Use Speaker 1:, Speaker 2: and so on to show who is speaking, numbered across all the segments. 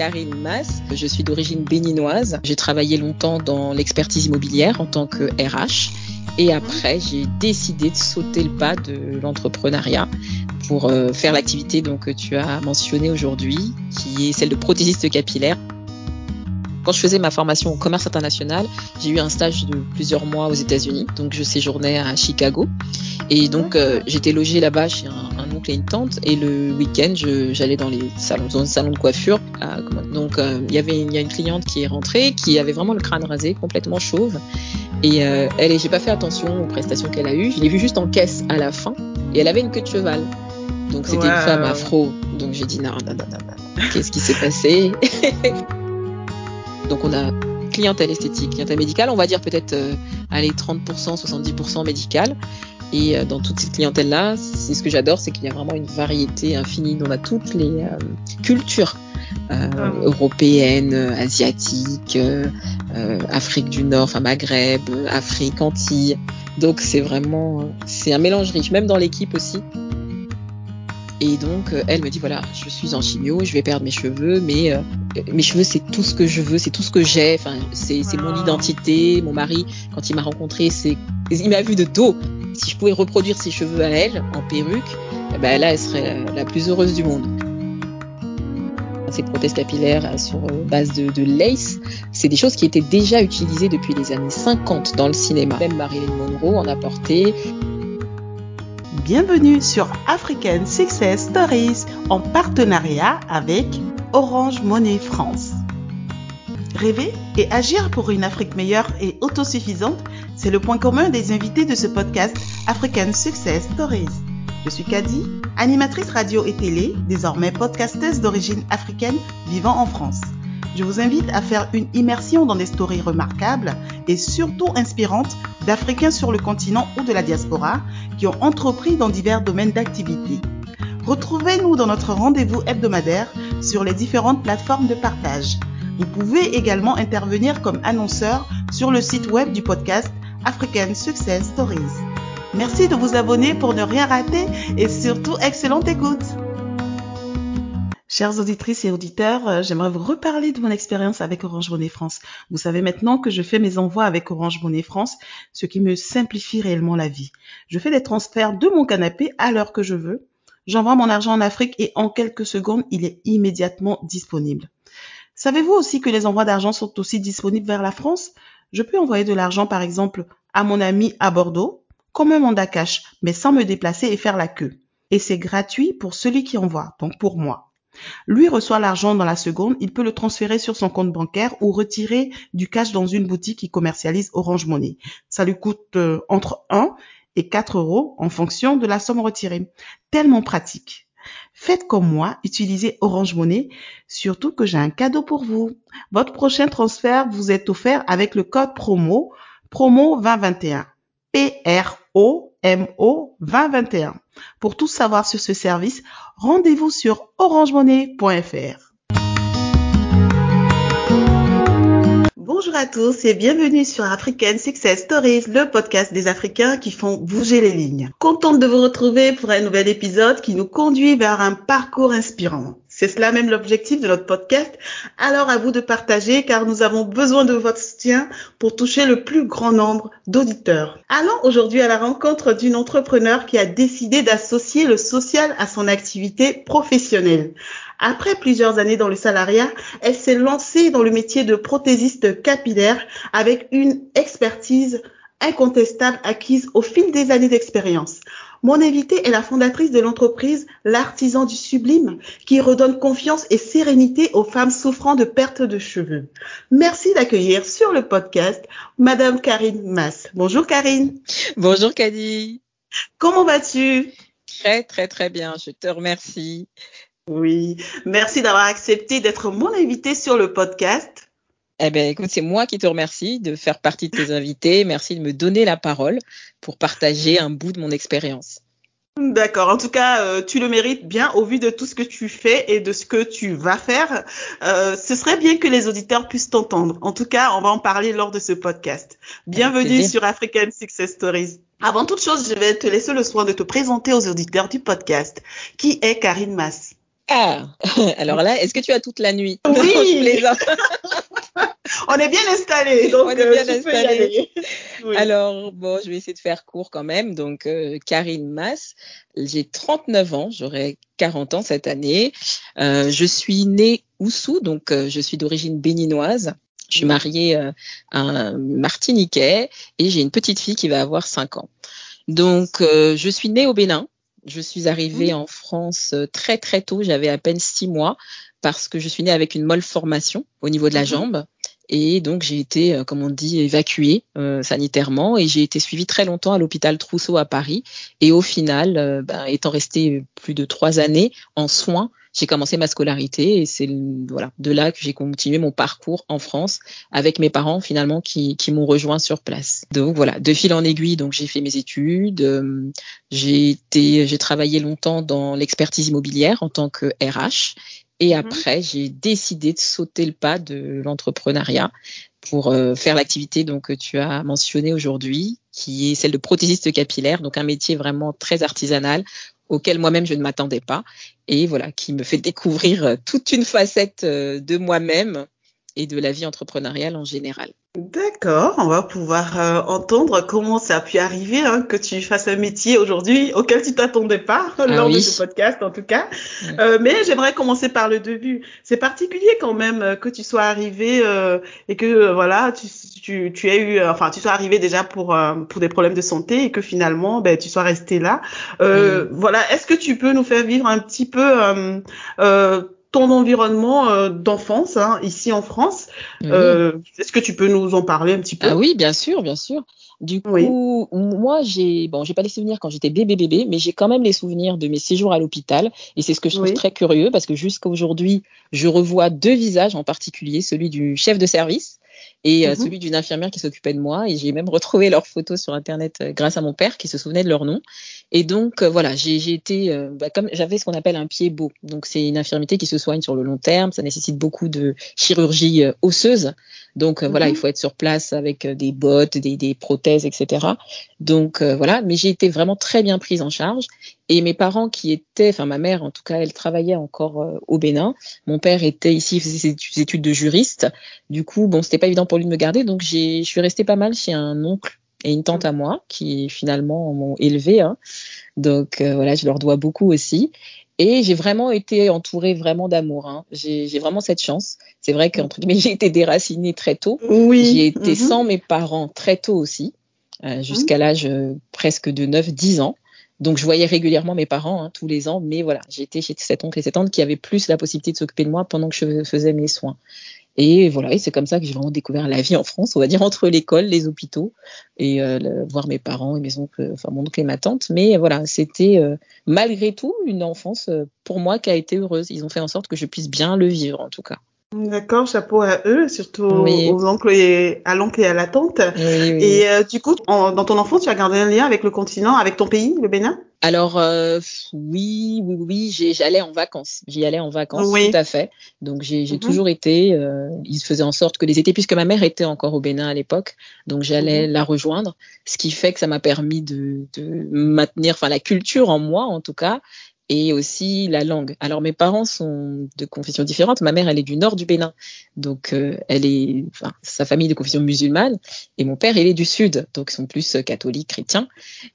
Speaker 1: Karine Mass. Je suis d'origine béninoise. J'ai travaillé longtemps dans l'expertise immobilière en tant que RH. Et après, j'ai décidé de sauter le pas de l'entrepreneuriat pour euh, faire l'activité que tu as mentionnée aujourd'hui, qui est celle de prothésiste capillaire. Quand je faisais ma formation au commerce international, j'ai eu un stage de plusieurs mois aux États-Unis. Donc, je séjournais à Chicago. Et donc, euh, j'étais logée là-bas chez un, un, oncle et une tante. Et le week-end, j'allais dans les salons, dans les salons de coiffure. Euh, donc, euh, il y avait y a une cliente qui est rentrée, qui avait vraiment le crâne rasé, complètement chauve. Et euh, elle, j'ai pas fait attention aux prestations qu'elle a eues. Je l'ai vue juste en caisse à la fin. Et elle avait une queue de cheval. Donc, c'était wow. une femme afro. Donc, j'ai dit non, non, non, non, non. Qu'est-ce qui s'est passé? Donc, on a clientèle esthétique, clientèle médicale, on va dire peut-être euh, allez 30%, 70% médicale. Et euh, dans toute cette clientèle-là, c'est ce que j'adore, c'est qu'il y a vraiment une variété infinie. On a toutes les euh, cultures euh, européennes, asiatiques, Afrique du Nord, enfin Maghreb, Afrique, Antilles. Donc c'est vraiment, c'est un mélange riche, même dans l'équipe aussi. Et donc, euh, elle me dit, voilà, je suis en chimio, je vais perdre mes cheveux, mais euh, mes cheveux, c'est tout ce que je veux, c'est tout ce que j'ai, enfin, c'est oh. mon identité. Mon mari, quand il m'a rencontré, c'est, il m'a vu de dos. Si je pouvais reproduire ses cheveux à elle, en perruque, eh ben là, elle serait la, la plus heureuse du monde. Ces prothèses capillaires sur base de, de lace, c'est des choses qui étaient déjà utilisées depuis les années 50 dans le cinéma. Même Marilyn Monroe en a porté.
Speaker 2: Bienvenue sur African Success Stories en partenariat avec Orange Monnaie France. Rêver et agir pour une Afrique meilleure et autosuffisante, c'est le point commun des invités de ce podcast African Success Stories. Je suis Kadi, animatrice radio et télé, désormais podcasteuse d'origine africaine vivant en France. Je vous invite à faire une immersion dans des stories remarquables et surtout inspirantes d'Africains sur le continent ou de la diaspora qui ont entrepris dans divers domaines d'activité. Retrouvez-nous dans notre rendez-vous hebdomadaire sur les différentes plateformes de partage. Vous pouvez également intervenir comme annonceur sur le site web du podcast African Success Stories. Merci de vous abonner pour ne rien rater et surtout excellente écoute. Chères auditrices et auditeurs, j'aimerais vous reparler de mon expérience avec Orange Monnaie France. Vous savez maintenant que je fais mes envois avec Orange Monnaie France, ce qui me simplifie réellement la vie. Je fais des transferts de mon canapé à l'heure que je veux. J'envoie mon argent en Afrique et en quelques secondes, il est immédiatement disponible. Savez-vous aussi que les envois d'argent sont aussi disponibles vers la France? Je peux envoyer de l'argent par exemple à mon ami à Bordeaux, comme un mandat cash, mais sans me déplacer et faire la queue. Et c'est gratuit pour celui qui envoie, donc pour moi. Lui reçoit l'argent dans la seconde, il peut le transférer sur son compte bancaire ou retirer du cash dans une boutique qui commercialise Orange Money. Ça lui coûte euh, entre 1 et 4 euros en fonction de la somme retirée. Tellement pratique. Faites comme moi, utilisez Orange Money, surtout que j'ai un cadeau pour vous. Votre prochain transfert vous est offert avec le code promo promo 2021. P-R-O-M-O 2021. Pour tout savoir sur ce service, rendez-vous sur orangemonnaie.fr. Bonjour à tous et bienvenue sur African Success Stories, le podcast des Africains qui font bouger les lignes. Contente de vous retrouver pour un nouvel épisode qui nous conduit vers un parcours inspirant. C'est cela même l'objectif de notre podcast. Alors à vous de partager car nous avons besoin de votre soutien pour toucher le plus grand nombre d'auditeurs. Allons aujourd'hui à la rencontre d'une entrepreneur qui a décidé d'associer le social à son activité professionnelle. Après plusieurs années dans le salariat, elle s'est lancée dans le métier de prothésiste capillaire avec une expertise incontestable acquise au fil des années d'expérience. Mon invitée est la fondatrice de l'entreprise L'Artisan du Sublime qui redonne confiance et sérénité aux femmes souffrant de perte de cheveux. Merci d'accueillir sur le podcast Madame Karine Mass. Bonjour Karine.
Speaker 1: Bonjour Kadi.
Speaker 2: Comment vas-tu?
Speaker 1: Très très très bien, je te remercie.
Speaker 2: Oui, merci d'avoir accepté d'être mon invitée sur le podcast.
Speaker 1: Eh bien, écoute, c'est moi qui te remercie de faire partie de tes invités. Merci de me donner la parole pour partager un bout de mon expérience.
Speaker 2: D'accord. En tout cas, euh, tu le mérites bien au vu de tout ce que tu fais et de ce que tu vas faire. Euh, ce serait bien que les auditeurs puissent t'entendre. En tout cas, on va en parler lors de ce podcast. Bienvenue sur African Success Stories. Avant toute chose, je vais te laisser le soin de te présenter aux auditeurs du podcast. Qui est Karine Mass
Speaker 1: Ah, alors là, est-ce que tu as toute la nuit?
Speaker 2: Oui. On est bien installé, donc On est bien euh, installé.
Speaker 1: Alors bon, je vais essayer de faire court quand même. Donc euh, Karine Mass, j'ai 39 ans, j'aurai 40 ans cette année. Euh, je suis née Oussou, donc je suis d'origine béninoise. Je suis mariée à un Martiniquais et j'ai une petite fille qui va avoir 5 ans. Donc je suis née au Bénin. Je suis arrivée mmh. en France très très tôt, j'avais à peine 6 mois parce que je suis née avec une malformation au niveau de la mmh. jambe. Et donc j'ai été, euh, comme on dit, évacuée euh, sanitairement et j'ai été suivie très longtemps à l'hôpital Trousseau à Paris. Et au final, euh, ben, étant restée plus de trois années en soins, j'ai commencé ma scolarité et c'est voilà de là que j'ai continué mon parcours en France avec mes parents finalement qui, qui m'ont rejoint sur place. Donc voilà, de fil en aiguille, donc j'ai fait mes études, j'ai été, j'ai travaillé longtemps dans l'expertise immobilière en tant que RH et mhm. après, j'ai décidé de sauter le pas de l'entrepreneuriat pour euh, faire l'activité donc que tu as mentionnée aujourd'hui, qui est celle de prothésiste capillaire, donc un métier vraiment très artisanal auquel moi-même je ne m'attendais pas. Et voilà qui me fait découvrir euh, toute une facette euh, de moi-même et de la vie entrepreneuriale en général.
Speaker 2: D'accord, on va pouvoir euh, entendre comment ça a pu arriver hein, que tu fasses un métier aujourd'hui auquel tu t'attendais pas ah lors de ce podcast en tout cas. Euh, mais j'aimerais commencer par le début. C'est particulier quand même euh, que tu sois arrivé et que voilà tu, tu, tu aies eu enfin tu sois arrivé déjà pour pour des problèmes de santé et que finalement ben tu sois resté là. Voilà, est-ce que tu peux nous faire vivre un petit peu ton environnement euh, d'enfance hein, ici en France. Euh, Est-ce que tu peux nous en parler un petit peu?
Speaker 1: Ah oui, bien sûr, bien sûr. Du coup, moi, j'ai bon, j'ai pas les souvenirs quand j'étais bébé bébé, mais j'ai quand même les souvenirs de mes séjours à l'hôpital. Et c'est ce que je trouve très curieux parce que jusqu'à aujourd'hui, je revois deux visages en particulier, celui du chef de service et euh, mhm. celui d'une infirmière qui s'occupait de moi. Et j'ai même retrouvé leurs photos sur Internet euh, grâce à mon père qui se souvenait de leur nom. Et donc, euh, voilà, j'ai été, bah, comme j'avais ce qu'on appelle un pied beau. Donc, c'est une infirmité qui se soigne sur le long terme. Ça nécessite beaucoup de chirurgie osseuse. Donc, voilà, il mhm. faut être sur place avec des bottes, des, des prothèses, etc. Donc, voilà, mais j'ai été vraiment très bien prise en charge. Et mes parents qui étaient, enfin ma mère en tout cas, elle travaillait encore euh, au Bénin. Mon père était ici, il faisait ses études de juriste. Du coup, bon, c'était pas évident pour lui de me garder, donc je suis restée pas mal chez un oncle et une tante à moi qui finalement m'ont élevée. Hein. Donc euh, voilà, je leur dois beaucoup aussi. Et j'ai vraiment été entourée vraiment d'amour. Hein. J'ai vraiment cette chance. C'est vrai qu'entre guillemets, j'ai été déracinée très tôt.
Speaker 2: Oui.
Speaker 1: J'ai été mm-hmm. sans mes parents très tôt aussi, euh, jusqu'à l'âge presque de 9-10 ans. Donc je voyais régulièrement mes parents hein, tous les ans, mais voilà, j'étais chez cet oncle et cette tante qui avaient plus la possibilité de s'occuper de moi pendant que je faisais mes soins. Et voilà, et c'est comme ça que j'ai vraiment découvert la vie en France, on va dire entre l'école, les hôpitaux et euh, voir mes parents et mes oncles, enfin mon oncle et ma tante. Mais voilà, c'était euh, malgré tout une enfance euh, pour moi qui a été heureuse. Ils ont fait en sorte que je puisse bien le vivre en tout cas.
Speaker 2: D'accord, chapeau à eux, surtout aux oncles et à l'oncle et à la tante. et euh, du coup, dans ton enfance, tu as gardé un lien avec le continent, avec ton pays, le Bénin?
Speaker 1: Alors euh, oui, oui, oui, j'allais en vacances. J'y allais en vacances, tout à fait. Donc j'ai mhm. toujours été. Euh, ils faisaient en sorte que les étés, puisque ma mère était encore au Bénin à l'époque, donc j'allais mhm. la rejoindre, ce qui fait que ça m'a permis de, de maintenir, enfin la culture en moi en tout cas, et aussi la langue. Alors mes parents sont de confession différente. Ma mère, elle est du nord du Bénin, donc euh, elle est, enfin, sa famille de confession musulmane, et mon père, il est du sud, donc ils sont plus euh, catholiques, chrétiens.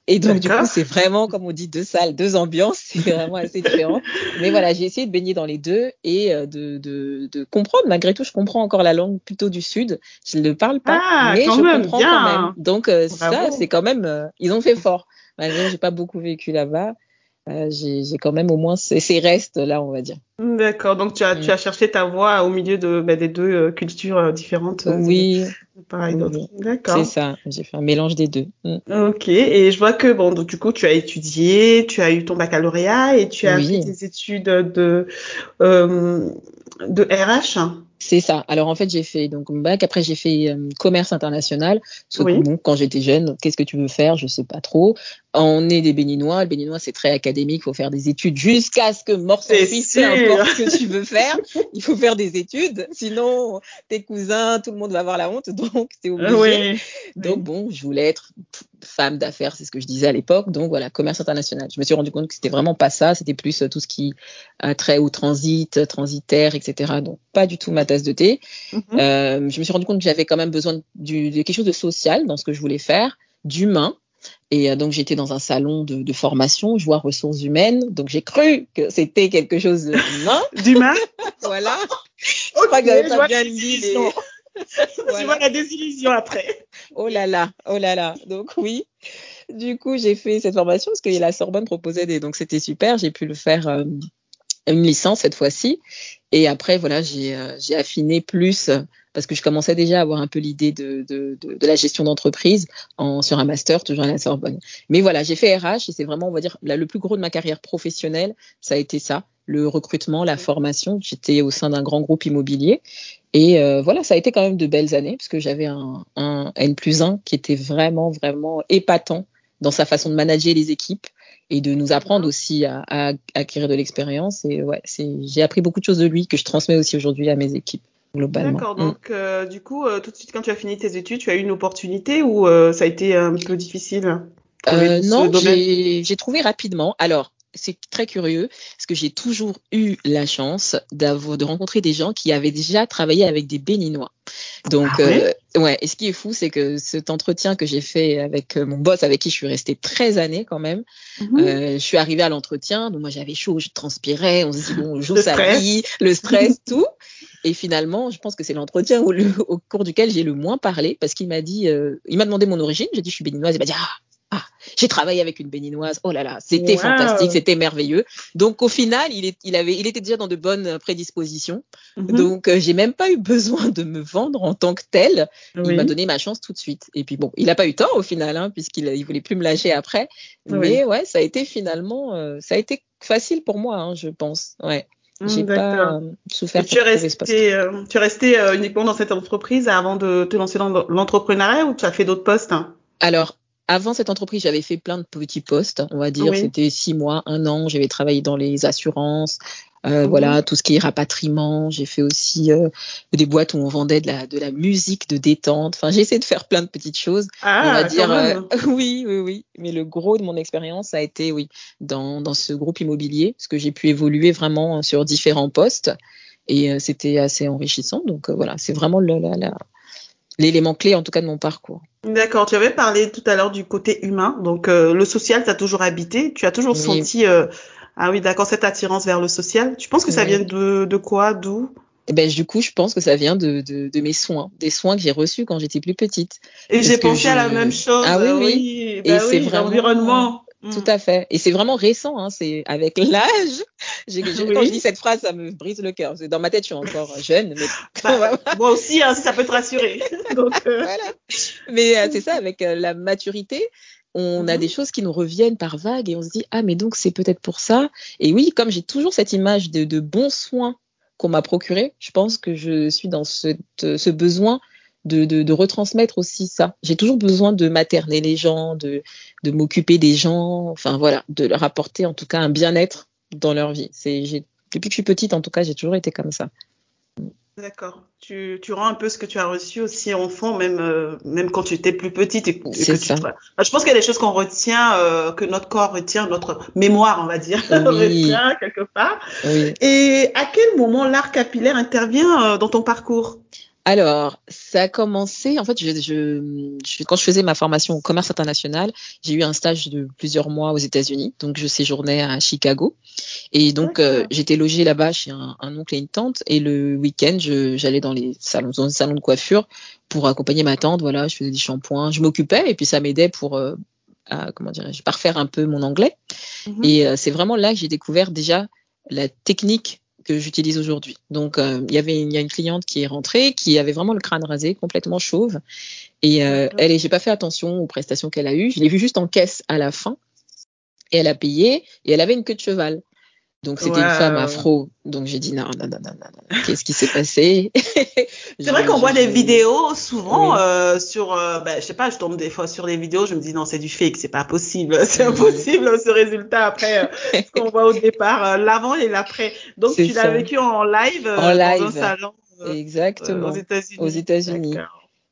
Speaker 1: Et donc du coup, c'est vraiment, comme on dit, deux salles, deux ambiances, c'est vraiment assez différent. Mais voilà, j'ai essayé de baigner dans les deux et euh, de, de, de, comprendre. Malgré tout, je comprends encore la langue plutôt du sud. Je ne le parle pas,
Speaker 2: ah,
Speaker 1: mais je comprends
Speaker 2: bien.
Speaker 1: quand même. Donc ça, c'est quand même, ils ont fait fort. Malgré, j'ai pas beaucoup vécu là-bas. Euh, j'ai quand même au moins ces, ces, restes là, on va dire.
Speaker 2: D'accord. Donc tu as, tu as mm. cherché ta voie au milieu de bah, des deux euh, cultures euh, différentes.
Speaker 1: oui.
Speaker 2: Pareil. D'accord.
Speaker 1: C'est ça. J'ai fait un mélange des deux.
Speaker 2: Mm. Ok. Et je vois que bon, donc, du coup, tu as étudié, tu as eu ton baccalauréat et tu as fait tes études de de RH.
Speaker 1: C'est ça. Alors en fait, j'ai fait donc bac. Après, j'ai fait euh, commerce international. bon, quand j'étais jeune, qu'est-ce que tu veux faire? Je sais pas trop. On est des béninois. Le béninois, c'est très académique. Il faut faire des études jusqu'à ce que mort peu importe ce que tu veux faire. Il faut faire des études. Sinon, tes cousins, tout le monde va avoir la honte. Donc, c'est obligé. Donc bon, je voulais être femme d'affaires, c'est ce que je disais à l'époque. Donc voilà, commerce international. Je me suis rendu compte que c'était vraiment pas ça. C'était plus tout ce qui a trait au transit, transitaire, etc. Donc pas du tout ma tasse de thé. Mhm. euh, je me suis rendu compte que j'avais quand même besoin de, de quelque chose de social dans ce que je voulais faire, d'humain. Et euh, donc j'étais dans un salon de, de, formation, je vois ressources humaines. Donc j'ai cru que c'était quelque chose d'humain.
Speaker 2: d'humain.
Speaker 1: voilà. je crois que j'avais pas bien lu les
Speaker 2: voilà. Tu vois la désillusion après.
Speaker 1: Oh là là, oh là là. Donc oui. Du coup, j'ai fait cette formation parce que la Sorbonne proposait des. Donc c'était super. J'ai pu le faire euh, une licence cette fois-ci. Et après, voilà, j'ai euh, affiné plus parce que je commençais déjà à avoir un peu l'idée de, de, de, de, la gestion d'entreprise sur un master, toujours à la Sorbonne. Mais voilà, j'ai fait RH et c'est vraiment, on va dire, là, le plus gros de ma carrière professionnelle, ça a été ça, le recrutement, la formation. J'étais au sein d'un grand groupe immobilier et euh, voilà, ça a été quand même de belles années parce que j'avais un, un N plus 1 qui était vraiment, vraiment épatant dans sa façon de manager les équipes et de nous apprendre aussi à, à, acquérir de l'expérience. Et ouais, j'ai appris beaucoup de choses de lui que je transmets aussi aujourd'hui à mes équipes. globalement.
Speaker 2: D'accord, donc mm. euh, du coup, euh, tout de suite quand tu as fini tes études, tu as eu une opportunité ou euh, ça a été un peu difficile?
Speaker 1: Euh, Non, j'ai trouvé rapidement. Alors, c'est très curieux parce que j'ai toujours eu la chance de rencontrer des gens qui avaient déjà travaillé avec des béninois. Donc ah ouais, euh, ouais, et ce qui est fou c'est que cet entretien que j'ai fait avec euh, mon boss avec qui je suis restée 13 années quand même, -hmm. euh, je suis arrivée à l'entretien, donc moi j'avais chaud, je transpirais, on se dit bon, joue sa vie, le stress, tout. Et finalement, je pense que c'est l'entretien au cours duquel j'ai le moins parlé parce qu'il m'a dit, euh, il m'a demandé mon origine, j'ai dit je suis béninoise, il m'a dit ah ah, j'ai travaillé avec une béninoise. Oh là là, c'était wow. fantastique, c'était merveilleux. Donc au final, il, est, il avait, il était déjà dans de bonnes prédispositions. Mm -hmm. Donc euh, j'ai même pas eu besoin de me vendre en tant que tel. Oui. Il m'a donné ma chance tout de suite. Et puis bon, il a pas eu tort au final, hein, puisqu'il il voulait plus me lâcher après. Oui. Mais ouais, ça a été finalement, euh, ça a été facile pour moi, hein, je pense. Ouais. J'ai pas euh, souffert.
Speaker 2: Tu es resté, euh, tu es resté euh, uniquement dans cette entreprise avant de te lancer dans l'entrepreneuriat ou tu as fait d'autres postes hein?
Speaker 1: Alors, avant cette entreprise, j'avais fait plein de petits postes, on va dire. Oui. C'était six mois, un an. J'avais travaillé dans les assurances, euh, mmh. voilà, tout ce qui est rapatriement. J'ai fait aussi euh, des boîtes où on vendait de la, de la musique de détente. Enfin, j'ai essayé de faire plein de petites choses.
Speaker 2: Ah,
Speaker 1: on va dire, euh, oui, oui, oui. Mais le gros de mon expérience a été, oui, dans, dans ce groupe immobilier, parce que j'ai pu évoluer vraiment sur différents postes. Et euh, c'était assez enrichissant. Donc voilà, c'est vraiment le, la, la, l'élément clé en tout cas de mon parcours.
Speaker 2: D'accord, tu avais parlé tout à l'heure du côté humain, donc euh, le social t'a toujours habité, tu as toujours oui. senti euh, ah oui d'accord cette attirance vers le social. Tu penses que ça oui. vient de, de quoi, d'où?
Speaker 1: Eh ben, du coup, je pense que ça vient de, de, de mes soins, des soins que j'ai reçus quand j'étais plus petite.
Speaker 2: Et j'ai pensé je... à la même chose.
Speaker 1: Ah oui, oui. oui.
Speaker 2: Bah et oui, c'est vraiment l'environnement.
Speaker 1: Tout à fait. Et c'est vraiment récent, hein. c'est avec l'âge. Oui. Quand je dis cette phrase, ça me brise le cœur. Dans ma tête, je suis encore jeune. Mais...
Speaker 2: Bah, moi aussi, hein, ça peut te rassurer. Donc, euh...
Speaker 1: voilà. Mais euh, c'est ça, avec euh, la maturité, on -hmm. a des choses qui nous reviennent par vagues et on se dit, ah, mais donc c'est peut-être pour ça. Et oui, comme j'ai toujours cette image de, de bons soins qu'on m'a procuré, je pense que je suis dans ce, ce besoin de, de, de, retransmettre aussi ça. J'ai toujours besoin de materner les gens, de, de m'occuper des gens, enfin voilà, de leur apporter en tout cas un bien-être dans leur vie. C'est, depuis que je suis petite, en tout cas, j'ai toujours été comme ça.
Speaker 2: D'accord. Tu, tu rends un peu ce que tu as reçu aussi enfant, même, euh, même quand tu étais plus petite. Et,
Speaker 1: et que ça.
Speaker 2: Tu... Je pense qu'il y a des choses qu'on retient, euh, que notre corps retient, notre mémoire, on va dire, oui. retient quelque part.
Speaker 1: Oui.
Speaker 2: Et à quel moment l'art capillaire intervient euh, dans ton parcours?
Speaker 1: Alors, ça a commencé, en fait, je, je, je, quand je faisais ma formation au commerce international, j'ai eu un stage de plusieurs mois aux États-Unis, donc je séjournais à Chicago. Et donc, euh, j'étais logée là-bas chez un, un, oncle et une tante, et le week-end, j'allais dans les salons, dans les salons de coiffure pour accompagner ma tante, voilà, je faisais des shampoings, je m'occupais, et puis ça m'aidait pour, euh, à, comment dirais-je, parfaire un peu mon anglais. Mm -hmm. Et euh, c'est vraiment là que j'ai découvert déjà la technique que j'utilise aujourd'hui. Donc, euh, il y avait il y a une cliente qui est rentrée, qui avait vraiment le crâne rasé, complètement chauve. Et euh, elle, et j'ai pas fait attention aux prestations qu'elle a eues. Je l'ai vue juste en caisse à la fin. Et elle a payé. Et elle avait une queue de cheval. Donc c'était une femme afro. Donc j'ai dit non, non, non, non, non, qu'est-ce qui s'est passé?
Speaker 2: C'est vrai qu'on voit des vidéos souvent oui. euh, sur, euh, ben, je sais pas, je tombe des fois sur des vidéos, je me dis non, c'est du fake, c'est pas possible, c'est impossible ce résultat après euh, ce qu'on voit au départ, euh, l'avant et l'après. Donc tu l'as vécu en live,
Speaker 1: en live
Speaker 2: dans un salon
Speaker 1: Exactement. aux
Speaker 2: États-Unis.
Speaker 1: Aux États-Unis.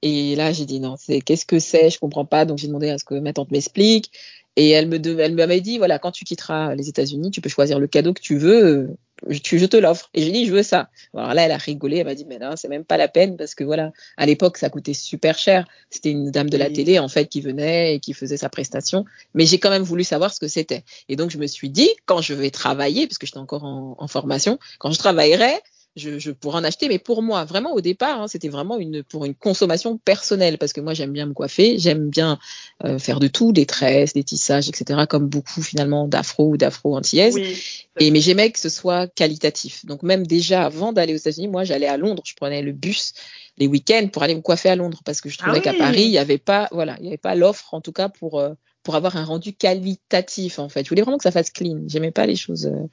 Speaker 1: Et là, j'ai dit non, c'est qu'est-ce que c'est? Je comprends pas. Donc j'ai demandé à ce que ma tante m'explique. Et elle me elle m'avait dit voilà, quand tu quitteras les États-Unis, tu peux choisir le cadeau que tu veux. Je, je te l'offre. Et j'ai dit je veux ça. Alors là, elle a rigolé. Elle m'a dit mais non, c'est même pas la peine parce que voilà, à l'époque, ça coûtait super cher. C'était une dame de la télé en fait qui venait et qui faisait sa prestation. Mais j'ai quand même voulu savoir ce que c'était. Et donc je me suis dit quand je vais travailler, parce que j'étais encore en, en formation, quand je travaillerai, je, je, pourrais en acheter, mais pour moi, vraiment au départ, hein, c'était vraiment une pour une consommation personnelle parce que moi j'aime bien me coiffer, j'aime bien euh, faire de tout, des tresses, des tissages, etc. Comme beaucoup finalement d'afro ou d'afro antillaises. Oui, et mais j'aimais que ce soit qualitatif. Donc même déjà avant d'aller aux États-Unis, moi j'allais à Londres, je prenais le bus les week-ends pour aller me coiffer à Londres parce que je trouvais ah qu'à Paris il n'y avait pas voilà il y avait pas l'offre en tout cas pour euh, pour avoir un rendu qualitatif en fait. Je voulais vraiment que ça fasse clean. J'aimais pas les choses euh,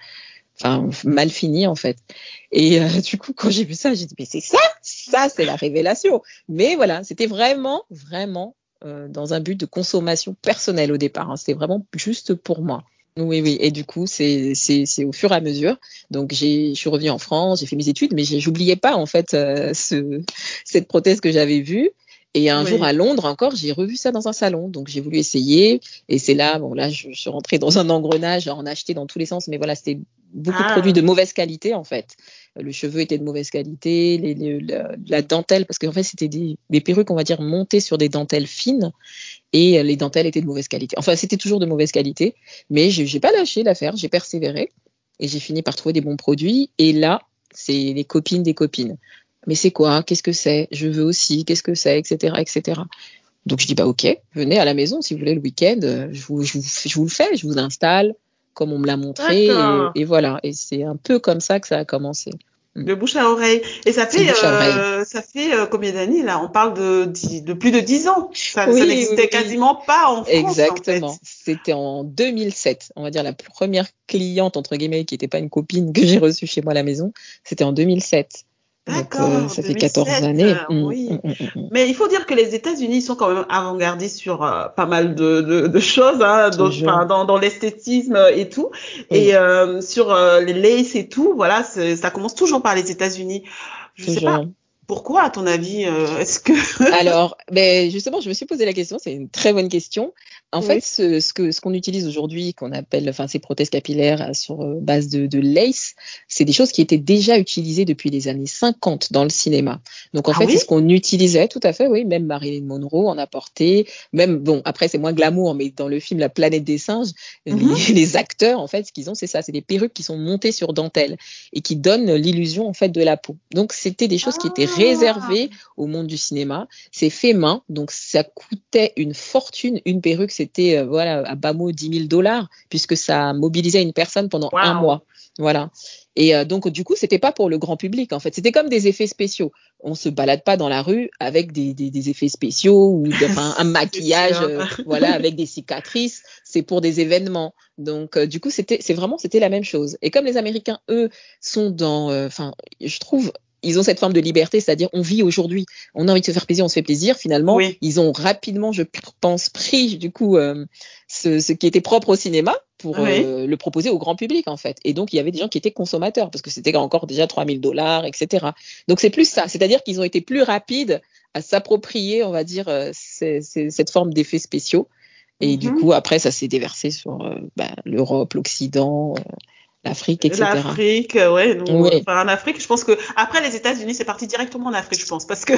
Speaker 1: enfin mal fini en fait. Et euh, du coup, quand j'ai vu ça, j'ai dit mais c'est ça, ça c'est la révélation. Mais voilà, c'était vraiment, vraiment euh, dans un but de consommation personnelle au départ. Hein. C'était vraiment juste pour moi. Oui, oui. Et du coup, c'est c'est au fur et à mesure. Donc, j'ai je suis revenue en France, j'ai fait mes études, mais j'oubliais pas en fait euh, ce, cette prothèse que j'avais vue. Et un jour à Londres encore, j'ai revu ça dans un salon, donc j'ai voulu essayer. Et c'est là, bon là, je, suis rentrée dans un engrenage, à en acheter dans tous les sens, mais voilà, c'était beaucoup de ah. produits de mauvaise qualité en fait. Le cheveu était de mauvaise qualité, les, la, dentelle, parce qu'en fait c'était des, des, perruques, on va dire, montées sur des dentelles fines, et les dentelles étaient de mauvaise qualité. Enfin, c'était toujours de mauvaise qualité, mais j'ai pas lâché l'affaire, j'ai persévéré, et j'ai fini par trouver des bons produits. Et là, c'est les copines des copines mais c'est quoi? Qu'est-ce que c'est? Je veux aussi, qu'est-ce que c'est? Etc. etc. Donc je dis bah ok, venez à la maison si vous voulez le week-end, euh, je vous, je, vous, je vous le fais, je vous installe comme on me l'a montré et, et, voilà. Et c'est un peu comme ça que ça a commencé.
Speaker 2: Mm. De bouche à oreille. Et ça fait, euh, ça fait euh, combien d'années là? On parle de, de plus de dix ans. Ça, oui, ça n'existait quasiment pas en France.
Speaker 1: Exactement.
Speaker 2: En fait.
Speaker 1: C'était en 2007. On va dire la première cliente entre guillemets qui n'était pas une copine que j'ai reçue chez moi à la maison. C'était en 2007. D'accord. Euh, ça fait 14 années.
Speaker 2: Euh, mm, oui. Mm, mm, Mais il faut dire que les États-Unis sont quand même avant-gardistes sur euh, pas mal de, de, de choses, hein, dans, dans, dans l'esthétisme et tout. Et sur les laces et tout, voilà, ça commence toujours par les États-Unis. Je toujours. sais pas. Pourquoi, à ton avis, est-ce que
Speaker 1: Alors, ben justement, je me suis posé la question. C'est une très bonne question. En oui. fait, ce, ce qu'on utilise aujourd'hui, qu'on appelle, enfin, ces prothèses capillaires sur euh, base de, de lace, c'est des choses qui étaient déjà utilisées depuis les années 50 dans le cinéma. Donc en ah fait, oui? c'est ce qu'on utilisait, tout à fait, oui. Même Marilyn Monroe en a porté. Même bon, après c'est moins glamour, mais dans le film La planète des singes, mm -hmm. les, les, acteurs, en fait, ce qu'ils ont, c'est ça, c'est des perruques qui sont montées sur dentelle et qui donnent l'illusion en fait de la peau. Donc c'était des choses ah. qui étaient ah. réservées au monde du cinéma. C'est fait main, donc ça coûtait une fortune une perruque c'était euh, voilà à bas mot 10 000 dollars puisque ça mobilisait une personne pendant wow. un mois. Voilà. Et euh, donc du coup, c'était pas pour le grand public en fait. C'était comme des effets spéciaux. On se balade pas dans la rue avec des, des, des effets spéciaux ou enfin, un maquillage, euh, voilà, avec des cicatrices. C'est pour des événements. Donc euh, du coup, c'était, c'est vraiment, c'était la même chose. Et comme les Américains, eux, sont dans, enfin, je trouve ils ont cette forme de liberté, c'est-à-dire on vit aujourd'hui, on a envie de se faire plaisir, on se fait plaisir. Finalement, oui. ils ont rapidement, je pense, pris du coup euh, ce, ce, qui était propre au cinéma pour oui. euh, le proposer au grand public en fait. Et donc il y avait des gens qui étaient consommateurs parce que c'était encore déjà 3000 dollars, etc. Donc c'est plus ça, c'est-à-dire qu'ils ont été plus rapides à s'approprier, on va dire, euh, cette forme d'effets spéciaux. Et mm -hmm. du coup après ça s'est déversé sur euh, bah, l'Europe, l'Occident l'Afrique, etc.
Speaker 2: L'Afrique, ouais. Donc, oui. enfin, en Afrique, je pense que après les États-Unis, c'est parti directement en Afrique, je pense, parce que.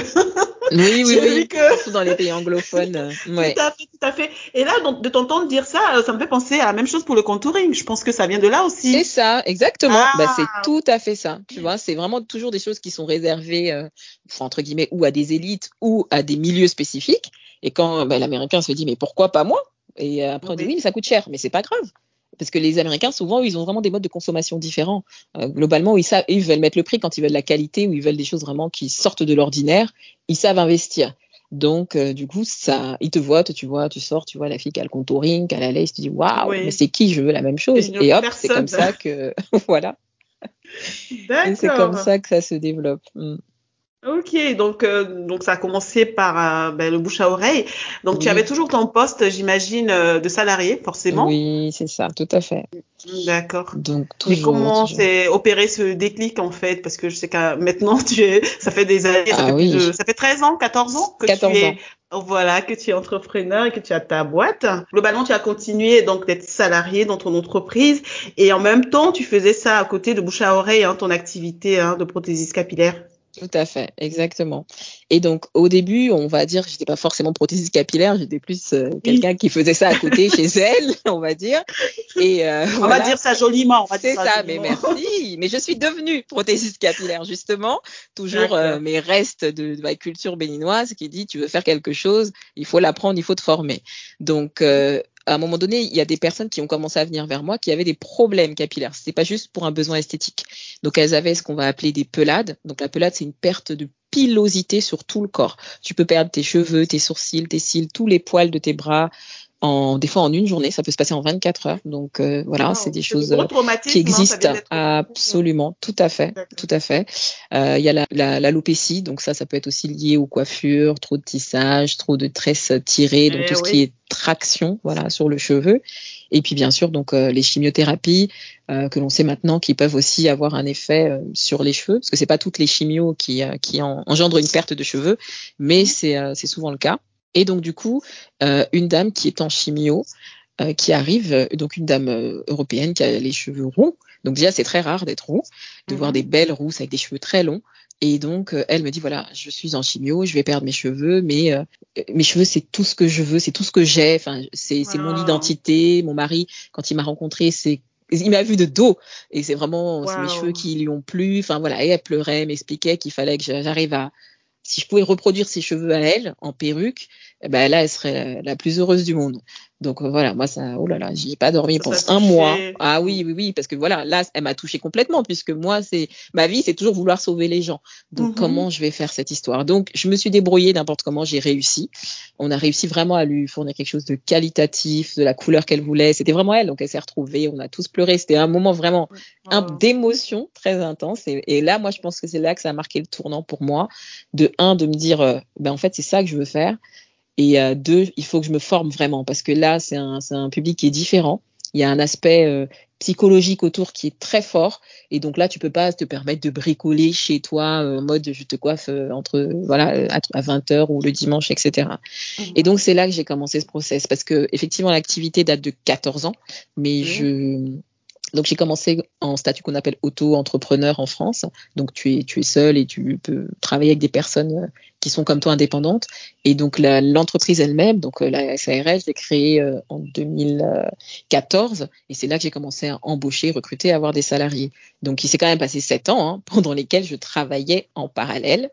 Speaker 1: oui, oui, oui. Que... Surtout dans les pays anglophones.
Speaker 2: ouais. Tout à fait, tout à fait. Et là, de t'entendre dire ça, ça me fait penser à la même chose pour le contouring. Je pense que ça vient de là aussi.
Speaker 1: C'est ça, exactement. Ah. Bah, c'est tout à fait ça. Tu vois, c'est vraiment toujours des choses qui sont réservées, euh, entre guillemets, ou à des élites ou à des milieux spécifiques. Et quand bah, l'Américain se dit, mais pourquoi pas moi? Et après, on dit, oui, mais ça coûte cher, mais c'est pas grave parce que les Américains, souvent, ils ont vraiment des modes de consommation différents. Euh, globalement, ils, savent, ils veulent mettre le prix quand ils veulent la qualité ou ils veulent des choses vraiment qui sortent de l'ordinaire. Ils savent investir. Donc, euh, du coup, ça, ils te voient, tu vois, tu sors, tu vois la fille qui a le contouring, qui a la lace, tu dis waouh, oui. mais c'est qui Je veux la même chose? Et hop, c'est comme ça que voilà. c'est comme ça que ça se développe. Mm.
Speaker 2: Ok, donc euh, donc ça a commencé par euh, ben, le bouche à oreille. Donc tu avais toujours ton poste, j'imagine, euh, de salarié, forcément.
Speaker 1: Oui, c'est ça, tout à fait.
Speaker 2: D'accord.
Speaker 1: Donc
Speaker 2: Mais
Speaker 1: toujours,
Speaker 2: comment
Speaker 1: toujours.
Speaker 2: s'est opéré ce déclic en fait? Parce que je sais que maintenant tu es, ça fait des années, ça
Speaker 1: Ah
Speaker 2: fait plus
Speaker 1: oui,
Speaker 2: de, ça fait 13 ans, 14 ans que tu
Speaker 1: 14
Speaker 2: es,
Speaker 1: ans.
Speaker 2: voilà, que tu es entrepreneur et que tu as ta boîte. Globalement, tu as continué donc d'être salarié dans ton entreprise et en même temps, tu faisais ça à côté de bouche à oreille, hein, ton activité hein, de prothésiste capillaire.
Speaker 1: Tout à fait, exactement. Et donc, au début, on va dire, j'étais pas forcément prothésiste capillaire, j'étais plus euh,
Speaker 2: Oui.
Speaker 1: quelqu'un qui faisait ça à côté chez elle, on va dire. Et euh,
Speaker 2: On va dire ça joliment, on va dire
Speaker 1: c'est
Speaker 2: ça
Speaker 1: ça, mais merci. Mais je suis devenue prothésiste capillaire, justement. Toujours euh, mes restes de, de ma culture béninoise qui dit, tu veux faire quelque chose, il faut l'apprendre, il faut te former. Donc, euh, à un moment donné, il y a des personnes qui ont commencé à venir vers moi qui avaient des problèmes capillaires. C'était pas juste pour un besoin esthétique. Donc, elles avaient ce qu'on va appeler des pelades. Donc, la pelade, c'est une perte de pilosité sur tout le corps. Tu peux perdre tes cheveux, tes sourcils, tes cils, tous les poils de tes bras, en, des fois en une journée. Ça peut se passer en 24 heures. Donc, euh, voilà, c'est
Speaker 2: Wow.
Speaker 1: des
Speaker 2: C'est
Speaker 1: choses euh, qui
Speaker 2: hein,
Speaker 1: existent. Absolument, tout à fait, tout à fait. Euh, Il y a la, la, l'alopécie, donc ça, ça peut être aussi lié aux coiffures, trop de tissage, trop de tresses tirées, donc
Speaker 2: Eh
Speaker 1: tout ce qui est traction, voilà, sur le cheveu. Et puis bien sûr, donc euh, les chimiothérapies euh, que l'on sait maintenant qui peuvent aussi avoir un effet euh, sur les cheveux, parce que c'est pas toutes les chimios qui, euh, qui en, engendrent une perte de cheveux, mais
Speaker 2: Mhm.
Speaker 1: c'est euh, c'est souvent le cas. Et donc du coup, euh, une dame qui est en chimio, euh, qui arrive, euh, donc une dame euh, européenne qui a les cheveux roux. Donc déjà, c'est très rare d'être roux, de voir
Speaker 2: Mhm.
Speaker 1: des belles rousses avec des cheveux très longs. Et donc, euh, elle me dit, voilà, je suis en chimio, je vais perdre mes cheveux, mais euh, mes cheveux, c'est tout ce que je veux, c'est tout ce que j'ai, enfin, c'est mon
Speaker 2: Wow.
Speaker 1: identité. Mon mari, quand il m'a rencontré, c'est il m'a vu de dos et c'est vraiment c'est mes cheveux
Speaker 2: Wow.
Speaker 1: qui lui ont plu. Enfin voilà, et elle pleurait, m'expliquait qu'il fallait que j'arrive à si je pouvais reproduire ses cheveux à elle en perruque, eh ben là elle serait la, la plus heureuse du monde. Donc euh, voilà, moi ça, oh là là, j'y ai pas dormi pendant un mois. Ah oui, oui, oui, parce que voilà, là elle m'a touchée complètement puisque moi c'est ma vie, c'est toujours vouloir sauver les gens. Donc
Speaker 2: Mhm.
Speaker 1: comment je vais faire cette histoire? Donc je me suis débrouillée n'importe comment, j'ai réussi. On a réussi vraiment à lui fournir quelque chose de qualitatif, de la couleur qu'elle voulait. C'était vraiment elle, donc elle s'est retrouvée. On a tous pleuré. C'était un moment vraiment un d'émotion très intense. Et, et là, moi, je pense que c'est là que ça a marqué le tournant pour moi. De un, de me dire, euh, ben en fait, c'est ça que je veux faire. Et euh, deux, il faut que je me forme vraiment parce que là, c'est un, un public qui est différent. Il y a un aspect euh, psychologique autour qui est très fort. Et donc là, tu peux pas te permettre de bricoler chez toi euh, en mode je te coiffe euh, entre voilà à, à 20h ou le dimanche, etc.
Speaker 2: Mhm.
Speaker 1: Et donc c'est là que j'ai commencé ce process parce que effectivement l'activité date de 14 ans, mais
Speaker 2: Oui.
Speaker 1: je donc j'ai commencé en statut qu'on appelle auto-entrepreneur en France. Donc tu es tu es seul et tu peux travailler avec des personnes euh, qui sont comme toi indépendantes. Et donc l'entreprise elle-même, donc euh, la SARL, je l'ai créée euh, en 2014 et c'est là que j'ai commencé à embaucher, recruter, à avoir des salariés. Donc il s'est quand même passé sept ans hein, pendant lesquels je travaillais en parallèle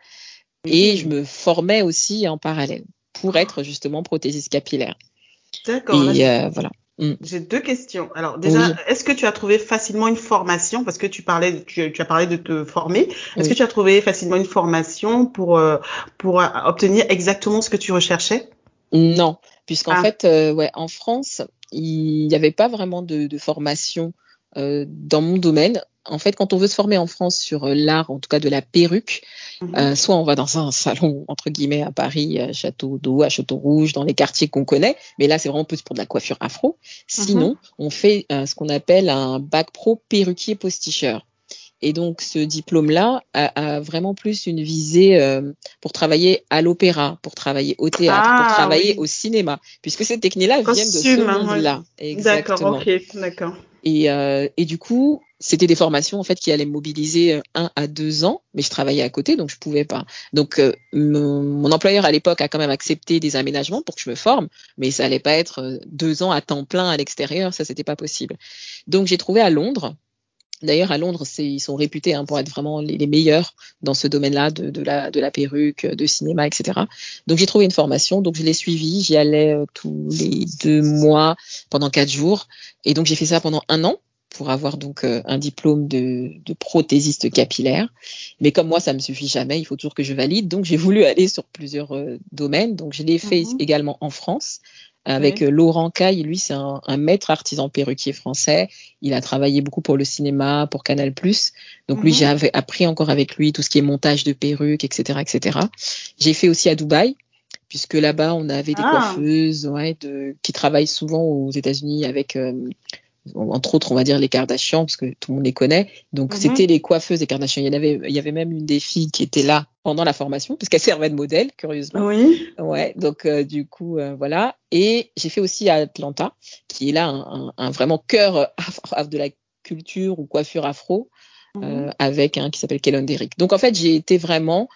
Speaker 1: et je
Speaker 2: Mhm.
Speaker 1: me formais aussi en parallèle pour être justement prothésiste capillaire.
Speaker 2: D'accord.
Speaker 1: Et
Speaker 2: j'ai
Speaker 1: euh, voilà. Mm.
Speaker 2: j'ai deux questions. Alors déjà,
Speaker 1: Oui,
Speaker 2: est-ce que tu as trouvé facilement une formation? Parce que tu parlais, tu, tu as parlé de te former. Est-ce que tu as trouvé facilement une formation pour euh, pour euh, obtenir exactement ce que tu recherchais?
Speaker 1: Non, puisqu'en
Speaker 2: Ah.
Speaker 1: fait, euh, ouais, en France, il n'y avait pas vraiment de, de formation euh, dans mon domaine. En fait, quand on veut se former en France sur euh, l'art, en tout cas de la perruque,
Speaker 2: Mhm.
Speaker 1: euh, soit on va dans un salon, entre guillemets, à Paris, à Château d'Eau, à Château Rouge, dans les quartiers qu'on connaît, mais là, c'est vraiment plus pour de la coiffure afro. Sinon, on fait euh, ce qu'on appelle un bac pro perruquier posticheur. Et donc, ce diplôme-là a, a vraiment plus une visée euh, pour travailler à l'opéra, pour travailler au théâtre, pour
Speaker 2: Ah
Speaker 1: travailler
Speaker 2: oui.
Speaker 1: au cinéma, puisque ces techniques-là viennent de ce
Speaker 2: hein, ouais.
Speaker 1: monde-là.
Speaker 2: D'accord,
Speaker 1: Exactement.
Speaker 2: ok, d'accord.
Speaker 1: Et, euh, et du coup, c'était des formations en fait qui allaient me mobiliser euh, un à deux ans, mais je travaillais à côté, donc je pouvais pas. Donc euh, mon, mon employeur à l'époque a quand même accepté des aménagements pour que je me forme, mais ça allait pas être deux ans à temps plein à l'extérieur, ça c'était pas possible. Donc j'ai trouvé à Londres. D'ailleurs, à Londres, c'est, ils sont réputés hein, pour être vraiment les, les meilleurs dans ce domaine-là de, de, la, de la perruque, de cinéma, etc. Donc, j'ai trouvé une formation, donc je l'ai suivie. J'y allais euh, tous les deux mois pendant quatre jours. Et donc, j'ai fait ça pendant un an pour avoir donc euh, un diplôme de, de prothésiste capillaire. Mais comme moi, ça me suffit jamais, il faut toujours que je valide. Donc, j'ai voulu aller sur plusieurs euh, domaines. Donc, je l'ai fait
Speaker 2: Mhm.
Speaker 1: également en France. Avec euh, Laurent Caille. Lui, c'est un, un, maître artisan perruquier français. Il a travaillé beaucoup pour le cinéma, pour Canal+. Donc lui,
Speaker 2: Mhm.
Speaker 1: j'ai appris encore avec lui tout ce qui est montage de perruques, etc., etc. J'ai fait aussi à Dubaï, puisque là-bas, on avait des
Speaker 2: Ah.
Speaker 1: coiffeuses, ouais, de, qui travaillent souvent aux États-Unis avec euh, entre autres, on va dire les Kardashians, parce que tout le monde les connaît. Donc,
Speaker 2: Mhm.
Speaker 1: c'était les coiffeuses des Kardashians. Il y, en avait, il y avait même une des filles qui était là pendant la formation, puisqu'elle servait de modèle, curieusement.
Speaker 2: Oui.
Speaker 1: Ouais, donc euh, du coup, euh, voilà. Et j'ai fait aussi à Atlanta, qui est là un, un, un vraiment cœur de la culture ou coiffure afro.
Speaker 2: Mhm.
Speaker 1: Euh, avec un qui s'appelle Kellen Derrick. Donc en fait, j'ai été vraiment